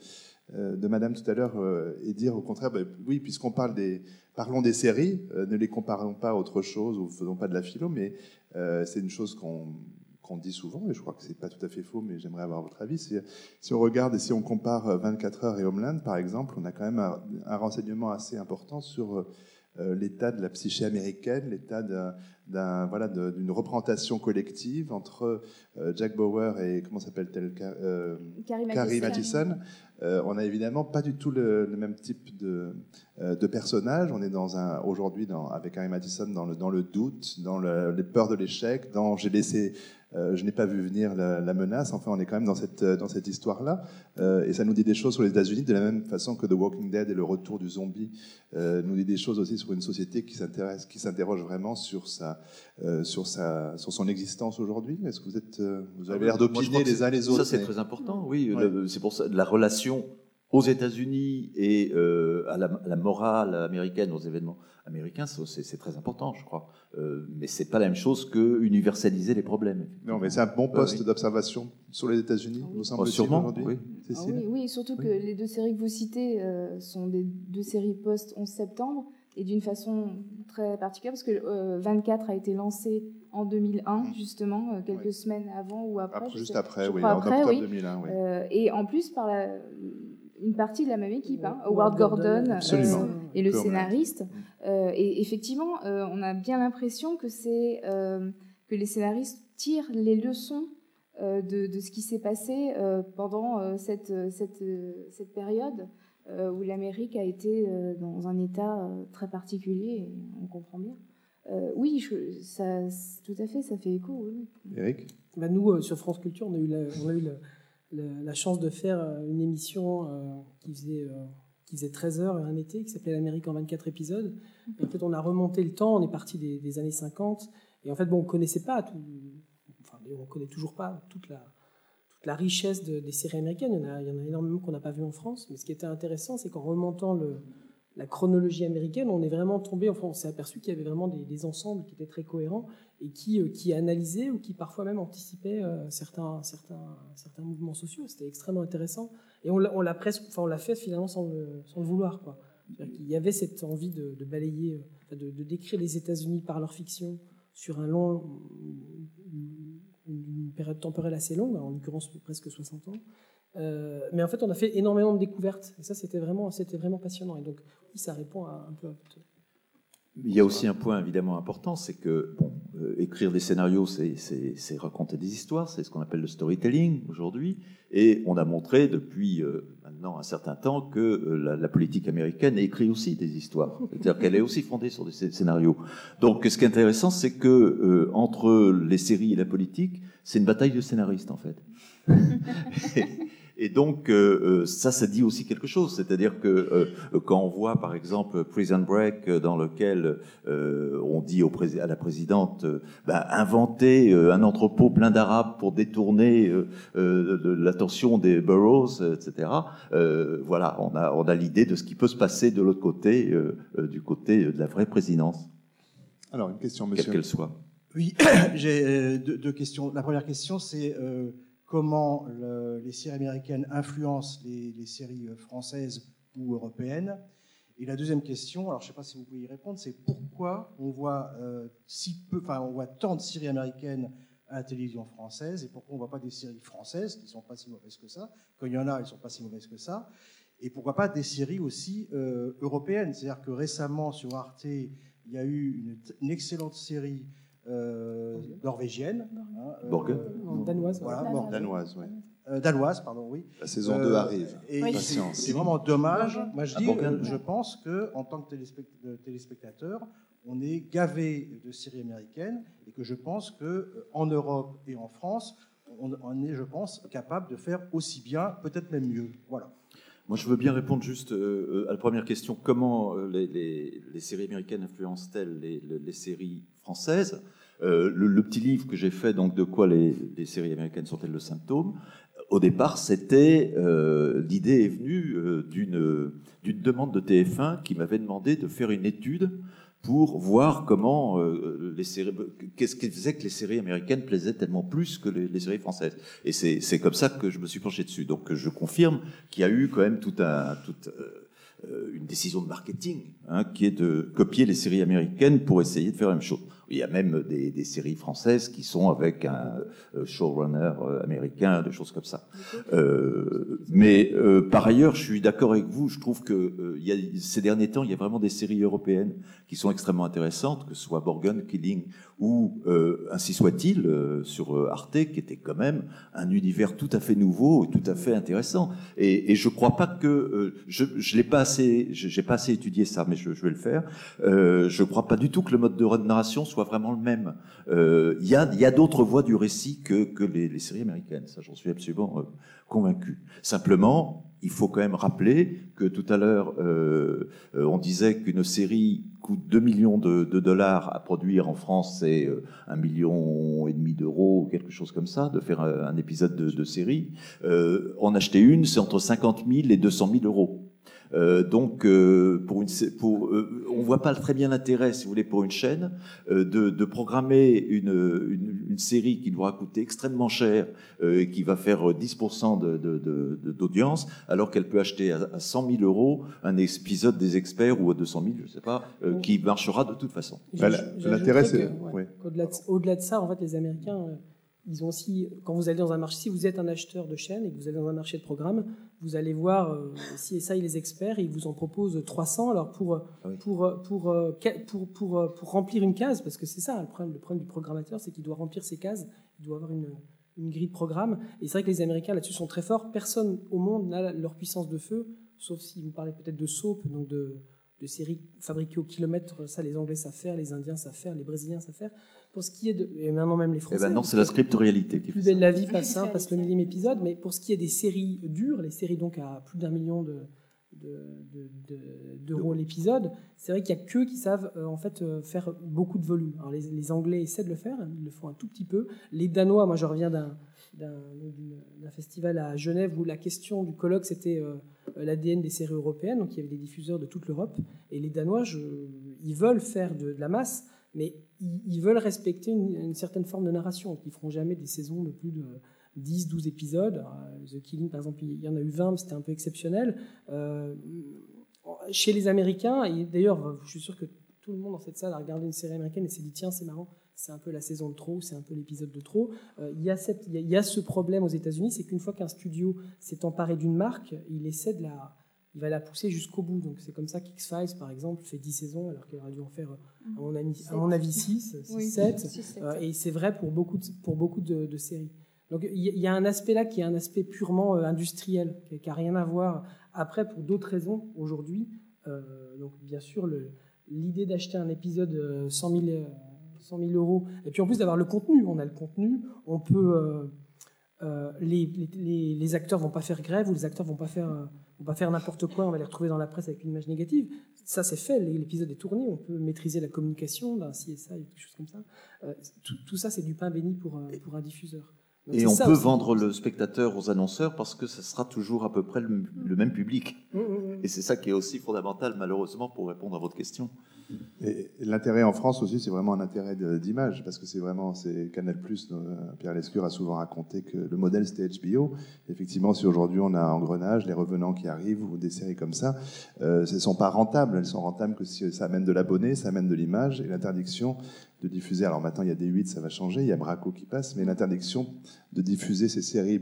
de Madame tout à l'heure euh, et dire au contraire, bah, oui, puisqu'on parle des, parlons des séries, euh, ne les comparons pas à autre chose ou faisons pas de la philo, mais euh, c'est une chose qu'on dit souvent, et je crois que c'est pas tout à fait faux, mais j'aimerais avoir votre avis. Si, on regarde et si on compare euh, 24 heures et Homeland, par exemple, on a quand même un, renseignement assez important sur euh, l'état de la psyché américaine, l'état d'un, voilà, d'une représentation collective entre euh, Jack Bauer et comment s'appelle-t-elle euh, Carrie Carrie Mathison. Euh, on a évidemment pas du tout le, le même type de, de personnage. On est dans un aujourd'hui avec Carrie Mathison dans le, dans le doute, dans le- les peurs de l'échec, dans j'ai laissé, euh, je n'ai pas vu venir la, la menace. Enfin, on est quand même dans cette dans cette histoire-là, Euh, et ça nous dit des choses sur les États-Unis de la même façon que The Walking Dead et le retour du zombie euh, nous dit des choses aussi sur une société qui s'intéresse, qui s'interroge vraiment sur sa euh, sur sa sur son existence aujourd'hui? Est-ce que vous êtes euh, vous avez l'air crois d'opiner les uns les autres Ça, c'est mais- très important, oui. Ouais. C'est pour ça, la relation aux États-Unis et euh, à, la, à, la, morale américaine, aux événements américains, c'est très important, je crois. Euh, mais c'est pas la même chose que universaliser les problèmes. Non, mais c'est un bon poste oui. d'observation sur les États-Unis, Ah nous Oh, semble-t-il sûrement, aujourd'hui. oui. Ah oui, oui, surtout que les deux séries que vous citez euh, sont des deux séries post-11 septembre et d'une façon très particulière parce que euh, 24 a été lancé en 2001 justement euh, quelques Oui. semaines avant ou après. Juste sais- après, oui, en octobre oui. 2001. oui. Euh, et en plus par la, une partie de la même équipe, hein, Howard Gordon, euh, et le scénariste. Euh, et effectivement, euh, on a bien l'impression que c'est euh, que les scénaristes tirent les leçons euh, de, de ce qui s'est passé euh, pendant euh, cette, cette, euh, cette période euh, où l'Amérique a été euh, dans un état euh, très particulier, et on comprend bien. Euh, oui, je- ça, tout à fait, ça fait écho. oui. Eric Bah, nous, euh, sur France Culture, on a eu la, on a eu la- la- la chance de faire euh, une émission euh, qui, faisait, euh, qui faisait 13 heures un été, qui s'appelait L'Amérique en 24 épisodes. Et en fait, on a remonté le temps, on est parti des, des années 50. Et en fait, bon, on ne connaissait pas tout. Enfin, d'ailleurs, on ne connaît toujours pas toute la, la richesse de- des séries américaines. Il y en a, il énormément qu'on n'a pas vu en France. Mais ce qui était intéressant, c'est qu'en remontant la chronologie américaine, on est vraiment tombé, enfin, on s'est aperçu qu'il y avait vraiment des, ensembles qui étaient très cohérents et qui, euh, analysaient ou qui parfois même anticipaient euh, certains, mouvements sociaux. C'était extrêmement intéressant. Et on l'a presque, enfin, on l'a fait finalement sans le, vouloir. Qu'il y avait cette envie de, balayer, euh, de décrire les États-Unis par leur fiction sur un long, une, période temporelle assez longue, en l'occurrence presque 60 ans. Euh, mais en fait, on a fait énormément de découvertes. Et ça, c'était vraiment, c'était vraiment passionnant. Et donc, oui, ça répond à, un peu à Il y a aussi un point évidemment important, c'est que bon, euh, écrire des scénarios, c'est- raconter des histoires, c'est ce qu'on appelle le storytelling aujourd'hui. Et on a montré depuis euh, maintenant un certain temps que euh, la, politique américaine écrit aussi des histoires, c'est-à-dire qu'elle est aussi fondée sur des scé- scénarios. Donc, ce qui est intéressant, c'est que euh, entre les séries et la politique, c'est une bataille de scénaristes en fait. donc, euh, euh, ça, ça dit aussi quelque chose. C'est-à-dire que euh, quand on voit, par exemple, Prison Break, euh, dans lequel euh, on dit au prés- à la présidente, euh, bah, inventer euh, un entrepôt plein d'Arabes pour détourner l'attention des boroughs, etc. euh, voilà, on a, on a l'idée de ce qui peut se passer de l'autre côté, du côté de la vraie présidence, Alors, une question, quelle monsieur. qu'elle soit. Oui, j'ai deux, deux questions. La première question, c'est euh, comment le- les séries américaines influencent les, séries euh, françaises ou européennes. Et la deuxième question, alors je ne sais pas si vous pouvez y répondre, c'est pourquoi on voit euh, si peu, on voit tant de séries américaines à la télévision française et pourquoi on ne voit pas des séries françaises qui ne sont pas si mauvaises que ça? Quand il y en a, elles ne sont pas si mauvaises que ça. Et pourquoi pas des séries aussi euh, européennes? C'est-à-dire que récemment sur Arte, il y a eu une excellente série euh, norvégienne. hein, euh. Non, danoise, Voilà, ouais. Borgen. Danoise, oui. Euh, danoise, pardon, oui. La saison Euh, 2 arrive. Et Oui. c'est- Patience. c'est vraiment dommage. Moi, je dis, euh, je pense que en tant que téléspectateur, on est gavé de séries américaines et que je pense que euh, en Europe et en France, on, on est, je pense, capable de faire aussi bien, peut-être même mieux. Voilà. Moi, je veux bien répondre juste euh, à la première question. Comment euh, les, les- les séries américaines influencent-elles les, les- les séries françaises? Euh, le, le petit livre que j'ai fait, donc de quoi les, les séries américaines sont-elles le symptôme Au départ, c'était euh, l'idée est venue euh, d'une d'une demande de TF1 qui m'avait demandé de faire une étude pour voir comment euh, les séries, qu'est-ce qui faisait que les séries américaines plaisaient tellement plus que les, les séries françaises. Et c'est comme ça que je me suis penché dessus. Donc je confirme qu'il y a eu quand même tout un, tout, euh, euh, une décision de marketing hein, qui est de copier les séries américaines pour essayer de faire la même chose. Il y a même des, des séries françaises qui sont avec un euh, showrunner euh, américain, des choses comme ça. Euh, mais euh, par ailleurs, je suis d'accord avec vous. Je trouve que euh, il y a, ces derniers temps, il y a vraiment des séries européennes qui sont extrêmement intéressantes, que ce soit Borgen, Killing ou euh, ainsi soit-il euh, sur Arte, qui était quand même un univers tout à fait nouveau et tout à fait intéressant. Et, et je crois pas que euh, je, je l'ai pas assez, j'ai pas assez étudié ça, mais je, je vais le faire. Euh, je crois pas du tout que le mode de narration soit soit vraiment le même. Euh, Il y a, d'autres voies du récit que, les, séries américaines, ça j'en suis absolument euh, convaincu. Simplement, il faut quand même rappeler que tout à l'heure, euh, euh, on disait qu'une série coûte 2 millions de, dollars à produire en France, c'est euh, un million et demi d'euros, ou quelque chose comme ça, de faire un, épisode de, série. En acheter une, c'est entre 50 000 et 200 000 euros. Euh, donc, euh, pour une, pour, euh, on voit pas très bien l'intérêt, si vous voulez, pour une chaîne, euh, de, de programmer une, une, une série qui doit coûter extrêmement cher euh, et qui va faire euh, 10% de- de- de- de- d'audience, alors qu'elle peut acheter à, à 100 000 euros un épisode des experts ou à 200 000, je sais pas, euh, qui marchera de toute façon. Bah, l'intérêt, c'est- ouais, ouais. qu'au-delà de, au-delà de ça, en fait, les Américains, euh, ils ont aussi, quand vous allez dans un marché, si vous êtes un acheteur de chaîne et que vous allez dans un marché de programme, vous allez voir euh, si et ça, les experts, ils vous en proposent 300. Alors pour Ah oui. pour pour euh, ca- pour pour, euh, pour remplir une case, parce que c'est ça le problème, le problème du programmateur, c'est qu'il doit remplir ses cases, il doit avoir une une grille de programme. Et c'est vrai que les Américains là-dessus sont très forts. Personne au monde n'a leur puissance de feu, sauf si vous parlez peut-être de soap, donc de de séries fabriquées au kilomètre, ça les Anglais savent faire, les Indiens savent faire, les Brésiliens savent faire. Pour ce qui est de, et maintenant même les Eh Français. ben non, c'est la script-réalité qui fait Plus belle la vie passe, hein, passe le millième épisode, mais pour ce qui est des séries dures, les séries donc à plus d'un million de de- de- de- d'euros l'épisode, c'est vrai qu'il y a qu'eux qui savent euh, en fait euh, faire beaucoup de volume. Alors les, les Anglais essaient de le faire, ils le font un tout petit peu. Les Danois, moi je reviens d'un festival à Genève où la question du colloque c'était euh, l'ADN des séries européennes, donc il y avait des diffuseurs de toute l'Europe. Et les Danois, je, ils veulent faire de, de la masse, mais ils, veulent respecter une, certaine forme de narration. Ils feront jamais des saisons de plus de 10, 12 épisodes. Euh, The Killing, par exemple, il y en a eu 20, mais c'était un peu exceptionnel. Euh, chez les Américains, et d'ailleurs, je suis sûr que tout le monde dans cette salle a regardé une série américaine et s'est dit tiens, c'est marrant, c'est un peu la saison de trop, c'est un peu l'épisode de trop. Euh, il y a ce problème aux États-Unis, c'est qu'une fois qu'un studio s'est emparé d'une marque, il essaie de la. Il va la pousser jusqu'au bout. Donc c'est comme ça qu'X-Files, par exemple, fait 10 saisons alors qu'il aurait dû en faire, euh, à mon, ami- à mon avis, 6, 6 Oui, 7. six, sept. Euh, et c'est vrai pour beaucoup de, pour beaucoup de, de séries. Donc il y, a un aspect là qui est un aspect purement euh, industriel, qui n'a rien à voir. Après, pour d'autres raisons, aujourd'hui, euh, donc bien sûr, l'idée d'acheter un épisode euh, 100 000, euh, 100 000 euros, et puis en plus d'avoir le contenu, on a le contenu, on peut. Euh, euh, les, les, les- acteurs vont pas faire grève ou les acteurs vont pas faire euh, vont pas faire n'importe quoi, on va les retrouver dans la presse avec une image négative. Ça, c'est fait, l'épisode est tourné, on peut maîtriser la communication d'un CSI, quelque chose comme ça. Euh, tout, tout ça, c'est du pain béni pour, pour un diffuseur. Et on ça peut aussi. vendre le spectateur aux annonceurs parce que ce sera toujours à peu près le, le même public. Mmh, mmh, mmh. Et c'est ça qui est aussi fondamental, malheureusement, pour répondre à votre question. Et l'intérêt en France aussi, c'est vraiment un intérêt d'image, parce que c'est vraiment, c'est Canal+, euh, Pierre Lescure a souvent raconté que le modèle c'était HBO. Effectivement, si aujourd'hui on a Engrenage, Les Revenants qui arrivent, ou des séries comme ça, euh, elles ne sont pas rentables, elles sont rentables que si ça amène de l'abonné, ça amène de l'image, et l'interdiction de diffuser, alors maintenant il y a des 8, ça va changer, il y a Braco qui passe, mais l'interdiction de diffuser ces séries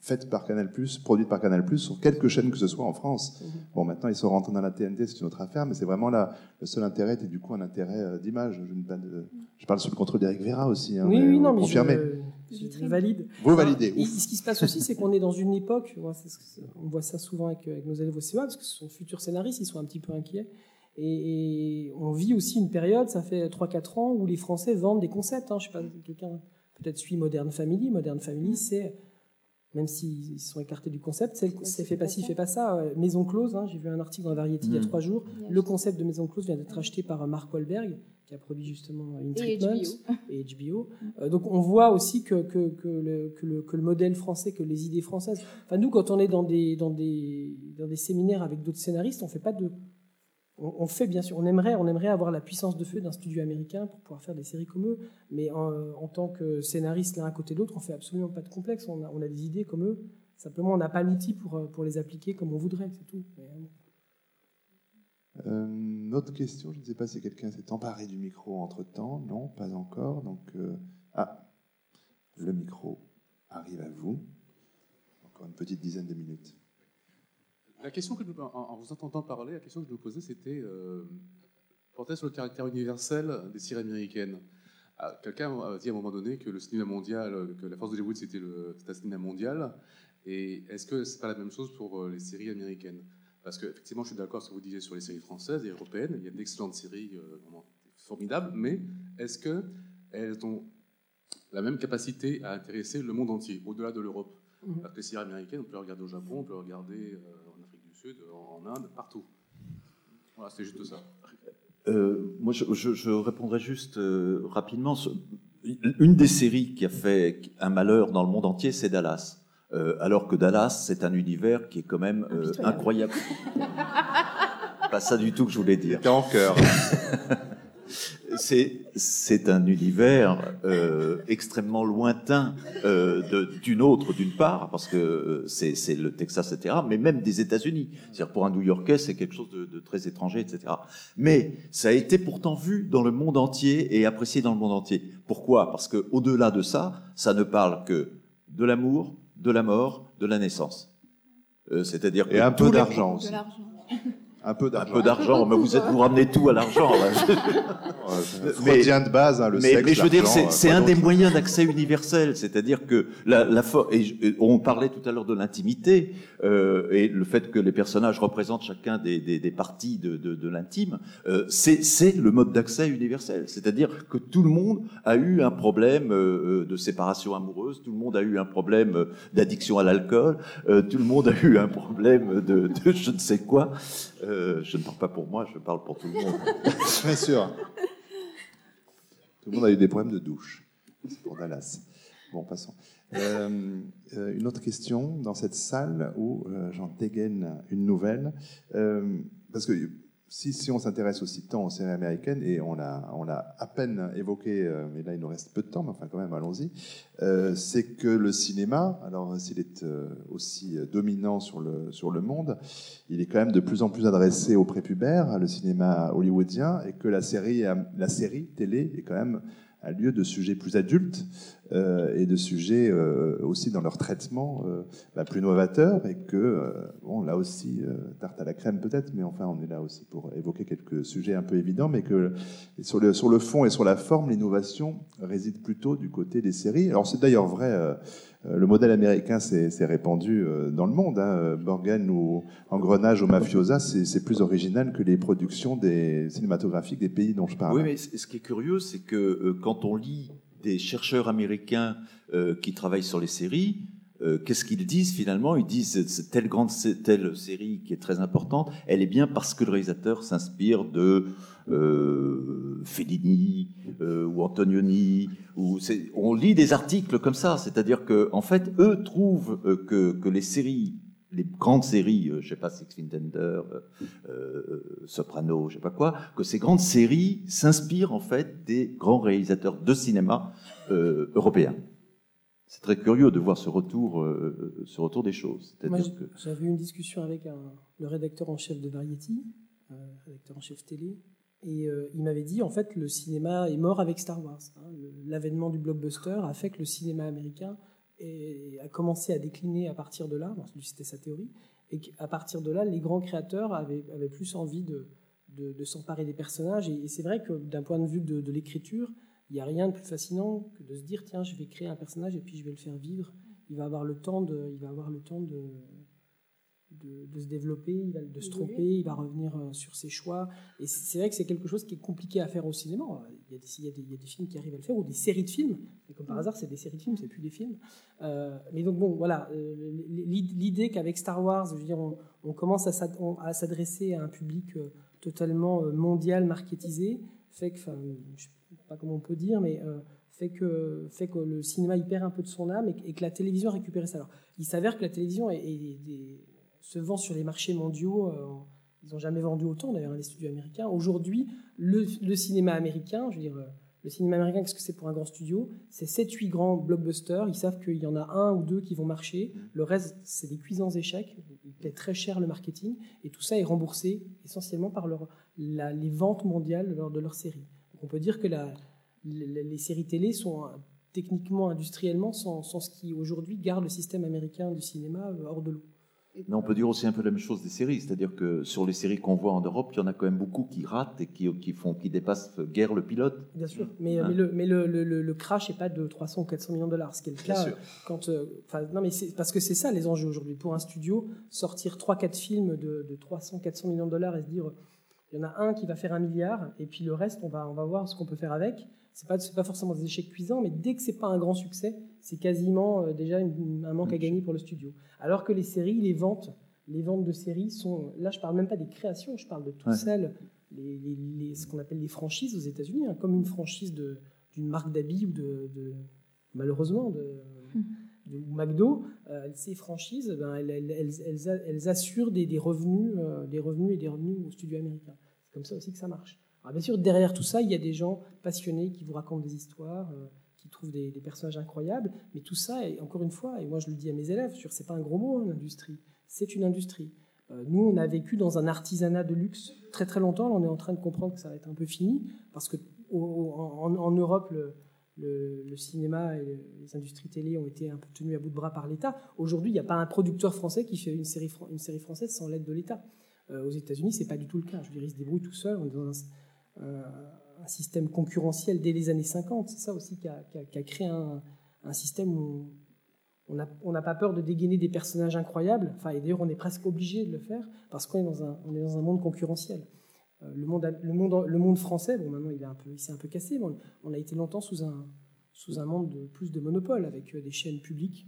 faites par Canal+, produites par Canal+, sur quelques chaînes que ce soit en France. Bon, maintenant ils sont rentrés dans la TNT, c'est une autre affaire, mais c'est vraiment là, le seul intérêt était du coup un intérêt euh, d'image. Je, ne- parle sous le contrôle d'Eric Vera aussi. hein, Oui, mais oui, vous non, mais confirmez. je, je- je valide. Vous validez, Et ce qui se passe aussi, c'est qu'on est dans une époque, on voit ça souvent avec, avec nos élèves au CEA, parce que ce sont futurs scénaristes, ils sont un petit peu inquiets. Et, et on vit aussi une période, ça fait 3-4 ans, où les Français vendent des concepts. Hein. Je sais pas, quelqu'un peut-être suit Modern Family. Modern Family, c'est, même s'ils sont écartés du concept, c'est, c'est fait pas ci, fait pas ça. Maison close, hein, j'ai vu un article dans la Variety il y a Mm. 3 jours. Le concept de Maison close vient d'être acheté par Mark Wahlberg, qui a produit justement In Et Treatment HBO. et HBO. Euh, donc on voit aussi que, que, que, le, que, le, que le modèle français, que les idées françaises. Enfin nous, quand on est dans des, dans des, dans des séminaires avec d'autres scénaristes, on fait pas de. On, fait bien sûr, on aimerait, avoir la puissance de feu d'un studio américain pour pouvoir faire des séries comme eux, mais en, tant que scénariste l'un à côté de l'autre, on fait absolument pas de complexe. On a, des idées comme eux. Simplement, on n'a pas l'outil pour, euh, pour les appliquer comme on voudrait, c'est tout. Euh, Euh, autre question, je ne sais pas si quelqu'un s'est emparé du micro entre-temps. Non, pas encore. Donc, ah, le micro arrive à vous. Encore une petite dizaine de minutes. La question que je, en, vous entendant parler, la question que je me posais, c'était euh, portait sur le caractère universel des séries américaines. Ah, Quelqu'un a dit à un moment donné que le cinéma mondial, que la force d'Hollywood c'était le c'était un cinéma mondial. Et est-ce que c'est pas la même chose pour euh, les séries américaines? Parce que effectivement, je suis d'accord avec ce que vous disiez sur les séries françaises et européennes. Il y a d'excellentes séries euh, vraiment formidables, mais est-ce qu'elles ont la même capacité à intéresser le monde entier, au-delà de l'Europe? Mhm. Parce que les séries américaines, on peut les regarder au Japon, on peut les regarder euh, Sud, en Inde, partout. Voilà, c'est juste ça. Euh, moi, je, je- je répondrai juste euh, rapidement. Une des séries qui a fait un malheur dans le monde entier, c'est Dallas. Euh, alors que Dallas, c'est un univers qui est quand même euh, incroyable. Pas ça du tout que je voulais dire. T'es en cœur. C'est c'est un univers euh, extrêmement lointain euh, d'une autre, d'une part, parce que euh, c'est c'est le Texas, etc., mais même des États-Unis. C'est-à-dire pour un New-Yorkais, c'est quelque chose de, de très étranger, etc. Mais ça a été pourtant vu dans le monde entier et apprécié dans le monde entier. Pourquoi? Parce que au-delà de ça, ça ne parle que de l'amour, de la mort, de la naissance. Euh, C'est-à-dire Et un peu d'argent De aussi. Un peu Un d'argent. peu d'argent, mais vous êtes vous ramenez tout à l'argent. Mais- de base, hein, le mais, sexe, mais je veux dire, c'est euh, c'est un des moyens d'accès universel. C'est-à-dire que la, la et on parlait tout à l'heure de l'intimité euh, et le fait que les personnages représentent chacun des, des, des parties de, de, de l'intime, euh, c'est le mode d'accès universel. C'est-à-dire que tout le monde a eu un problème euh, de séparation amoureuse, tout le monde a eu un problème euh, d'addiction à l'alcool, euh, tout le monde a eu un problème de, de je ne sais quoi. Euh, je ne parle pas pour moi, je parle pour tout le monde. Bien sûr. Tout le monde a eu des problèmes de douche. C'est pour Dallas. Bon, passons. Euh, euh, une autre question dans cette salle où j'en dégaine une nouvelle. Parce que si, on s'intéresse aussi tant aux séries américaines, et on l'a on l'a à peine évoqué, euh, mais là il nous reste peu de temps, mais enfin quand même allons-y, euh, c'est que le cinéma, alors s'il est euh, aussi dominant sur le, sur le monde, il est quand même de plus en plus adressé aux prépubères, le cinéma hollywoodien, et que la série, la série télé est quand même un lieu de sujets plus adultes euh, et de sujets euh, aussi dans leur traitement euh, bah, plus novateurs, et que, bon, là aussi, tarte à la crème peut-être, mais enfin, on est là aussi pour évoquer quelques sujets un peu évidents, mais que sur le, sur le fond et sur la forme, l'innovation réside plutôt du côté des séries. Alors c'est d'ailleurs vrai. le modèle américain s'est répandu dans le monde. Hein. Borgen ou Engrenage ou Mafiosa, c'est plus original que les productions cinématographiques des pays dont je parle. Oui, mais ce qui est curieux, c'est que quand on lit des chercheurs américains euh, qui travaillent sur les séries, euh, qu'est-ce qu'ils disent finalement? Ils disent telle grande telle série qui est très importante, elle est bien parce que le réalisateur s'inspire de euh, Fellini euh, ou Antonioni. Ou on lit des articles comme ça, c'est-à-dire que en fait, eux trouvent que les séries les grandes séries, euh, je sais pas, Six Feet Under, euh, euh, Soprano, je sais pas quoi, que ces grandes séries s'inspirent en fait des grands réalisateurs de cinéma euh, européens. C'est très curieux de voir ce retour, euh, ce retour des choses. J'avais eu une discussion avec un- le rédacteur en chef de Variety, rédacteur en chef télé, et il m'avait dit en fait le cinéma est mort avec Star Wars. hein. L'avènement du blockbuster a fait que le cinéma américain est- a commencé à décliner à partir de là. C'était sa théorie, et qu'à partir de là, les grands créateurs avaient, plus envie de, s'emparer des personnages. Et, et c'est vrai que d'un point de vue de, de l'écriture, il n'y a rien de plus fascinant que de se dire tiens, je vais créer un personnage et puis je vais le faire vivre. Il va avoir le temps de, il va avoir le temps de, de, de se développer, il va, de se Évoluer. tromper, il va revenir euh, sur ses choix. Et c'est vrai que c'est quelque chose qui est compliqué à faire au cinéma. Il y, a des, il, y a des, il y a des films qui arrivent à le faire, ou des séries de films. Mais comme par hasard, c'est des séries de films, c'est plus des films. Euh, mais donc bon, voilà, euh, l'idée qu'avec Star Wars, je veux dire, on, on commence à s'adresser à un public totalement mondial, marketisé, fait que, enfin, je sais pas comment on peut dire, mais euh, fait que, fait que le cinéma il perd un peu de son âme et, que- et que la télévision a récupéré ça. Alors, il s'avère que la télévision est- est- est- se vend sur les marchés mondiaux. euh, ils n'ont jamais vendu autant d'ailleurs les studios américains. Aujourd'hui, le, le cinéma américain, je veux dire, euh, le cinéma américain, qu'est-ce que c'est pour un grand studio? C'est 7-8 grands blockbusters. Ils savent qu'il y en a un ou deux qui vont marcher. Le reste, c'est des cuisants échecs. Ils paient très cher le marketing. Et tout ça est remboursé essentiellement par leur, la- les ventes mondiales de, leur- de leurs séries. Donc on peut dire que la- les, les séries télé sont euh, techniquement, industriellement, sont, sont ce qui aujourd'hui garde le système américain du cinéma hors de l'eau. Mais on peut dire aussi un peu la même chose des séries, c'est-à-dire que sur les séries qu'on voit en Europe, il y en a quand même beaucoup qui ratent et qui, qui font, qui dépassent guère le pilote. Bien sûr, mais, Hein mais, le, mais le, le, le- le crash n'est pas de 300 ou 400 millions de dollars, ce qui est le cas quand. euh, non, mais parce que c'est ça les enjeux aujourd'hui. Pour un studio, sortir 3-4 films de, de 300-400 millions de dollars et se dire Il y en a un qui va faire un milliard, et puis le reste, on va, on va voir ce qu'on peut faire avec. C'est pas, pas forcément des échecs cuisants, mais dès que c'est pas un grand succès, c'est quasiment euh, déjà un manque à gagner pour le studio. Alors que les séries, les ventes, les ventes de séries sont. Là, je parle même pas des créations, je parle de toutes celles, les, ce qu'on appelle les franchises aux États-Unis, hein, comme une franchise d'une marque d'habits ou de, malheureusement de, ou McDo, euh, ces franchises, ben, elles, elles, assurent des, revenus, euh, des revenus et des revenus aux studios américains. C'est comme ça aussi que ça marche. Alors bien sûr, derrière tout ça, il y a des gens passionnés qui vous racontent des histoires, euh, qui trouvent des, personnages incroyables, mais tout ça, encore une fois, et moi je le dis à mes élèves, c'est pas un gros mot, hein, l'industrie, c'est une industrie. nous, on a vécu dans un artisanat de luxe très très longtemps, on est en train de comprendre que ça va être un peu fini, parce que en, Europe, le, cinéma et les industries télé ont été un peu tenues à bout de bras par l'État. Aujourd'hui, il n'y a pas un producteur français qui fait une série, une série française sans l'aide de l'État. Euh, aux États-Unis, c'est pas du tout le cas. Je veux dire, ils se débrouillent tout seuls. On est dans un, système concurrentiel dès les années 50. C'est ça aussi qui a, créé un, système où on n'a pas peur de dégainer des personnages incroyables. Enfin, et d'ailleurs, on est presque obligé de le faire parce qu'on est dans un, un monde concurrentiel. Euh, le monde, français, bon, maintenant il, s'est un peu cassé, on, a été longtemps sous un, un monde de plus de monopole, avec euh, des chaînes publiques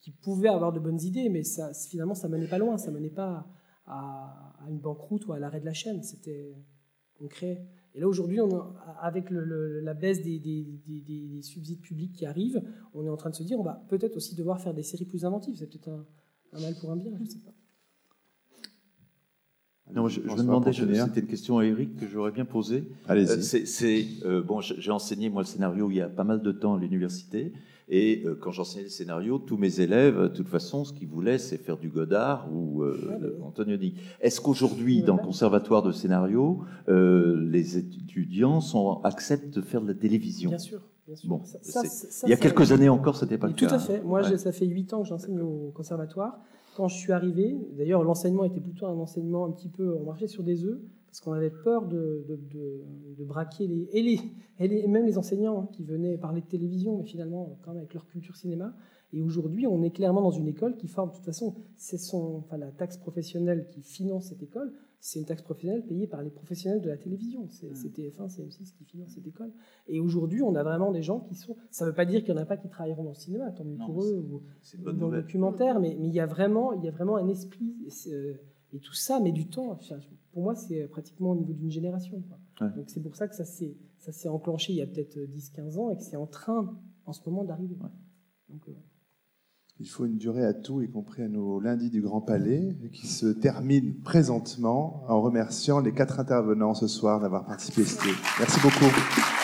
qui, pouvaient avoir de bonnes idées, mais finalement ça menait pas loin, ça menait pas à, une banqueroute ou à l'arrêt de la chaîne. C'était concret. Et là aujourd'hui, avec le, la baisse des, des, des, subsides publics qui arrivent, on est en train de se dire on va peut-être aussi devoir faire des séries plus inventives. C'est peut-être un, un, mal pour un bien, je sais pas. Non, je, me demandais, c'était une question à Eric que j'aurais bien posée. Allez-y. Euh, c'est, euh, bon, j'ai enseigné moi le scénario il y a pas mal de temps à l'université, et euh, quand j'enseignais le scénario, tous mes élèves, de toute façon, ce qu'ils voulaient, c'est faire du Godard ou Antonioni. Est-ce qu'aujourd'hui, dans le conservatoire de scénario, les étudiants sont, acceptent de faire de la télévision? Bien sûr. Bien sûr. Bon, il y a quelques années encore, ce n'était pas le cas. Tout à fait. Moi, ça fait huit ans que j'enseigne au conservatoire quand je suis arrivé, d'ailleurs l'enseignement était plutôt un enseignement un petit peu, on marchait sur des œufs, parce qu'on avait peur de, de, braquer les et, les, et même les enseignants hein, qui venaient parler de télévision, mais finalement quand même avec leur culture cinéma. Et aujourd'hui, on est clairement dans une école qui forme, de toute façon, c'est son, enfin, la taxe professionnelle qui finance cette école, c'est une taxe professionnelle payée par les professionnels de la télévision. C'est TF1, c'est M6 qui finance cette école. Et aujourd'hui, on a vraiment des gens qui sont. Ça ne veut pas dire qu'il n'y en a pas qui travailleront dans le cinéma, tant mieux pour eux, ou, dans le documentaire, mais, mais, il, y a vraiment, il y a vraiment un esprit. Et, tout ça met du temps. Pour moi, c'est pratiquement au niveau d'une génération. Donc c'est pour ça que ça s'est enclenché il y a peut-être 10-15 ans et que c'est en train, en ce moment, d'arriver. Donc, euh, il faut une durée à tout, y compris à nos lundis du Grand Palais, qui se termine présentement en remerciant les quatre intervenants ce soir d'avoir participé. Merci beaucoup.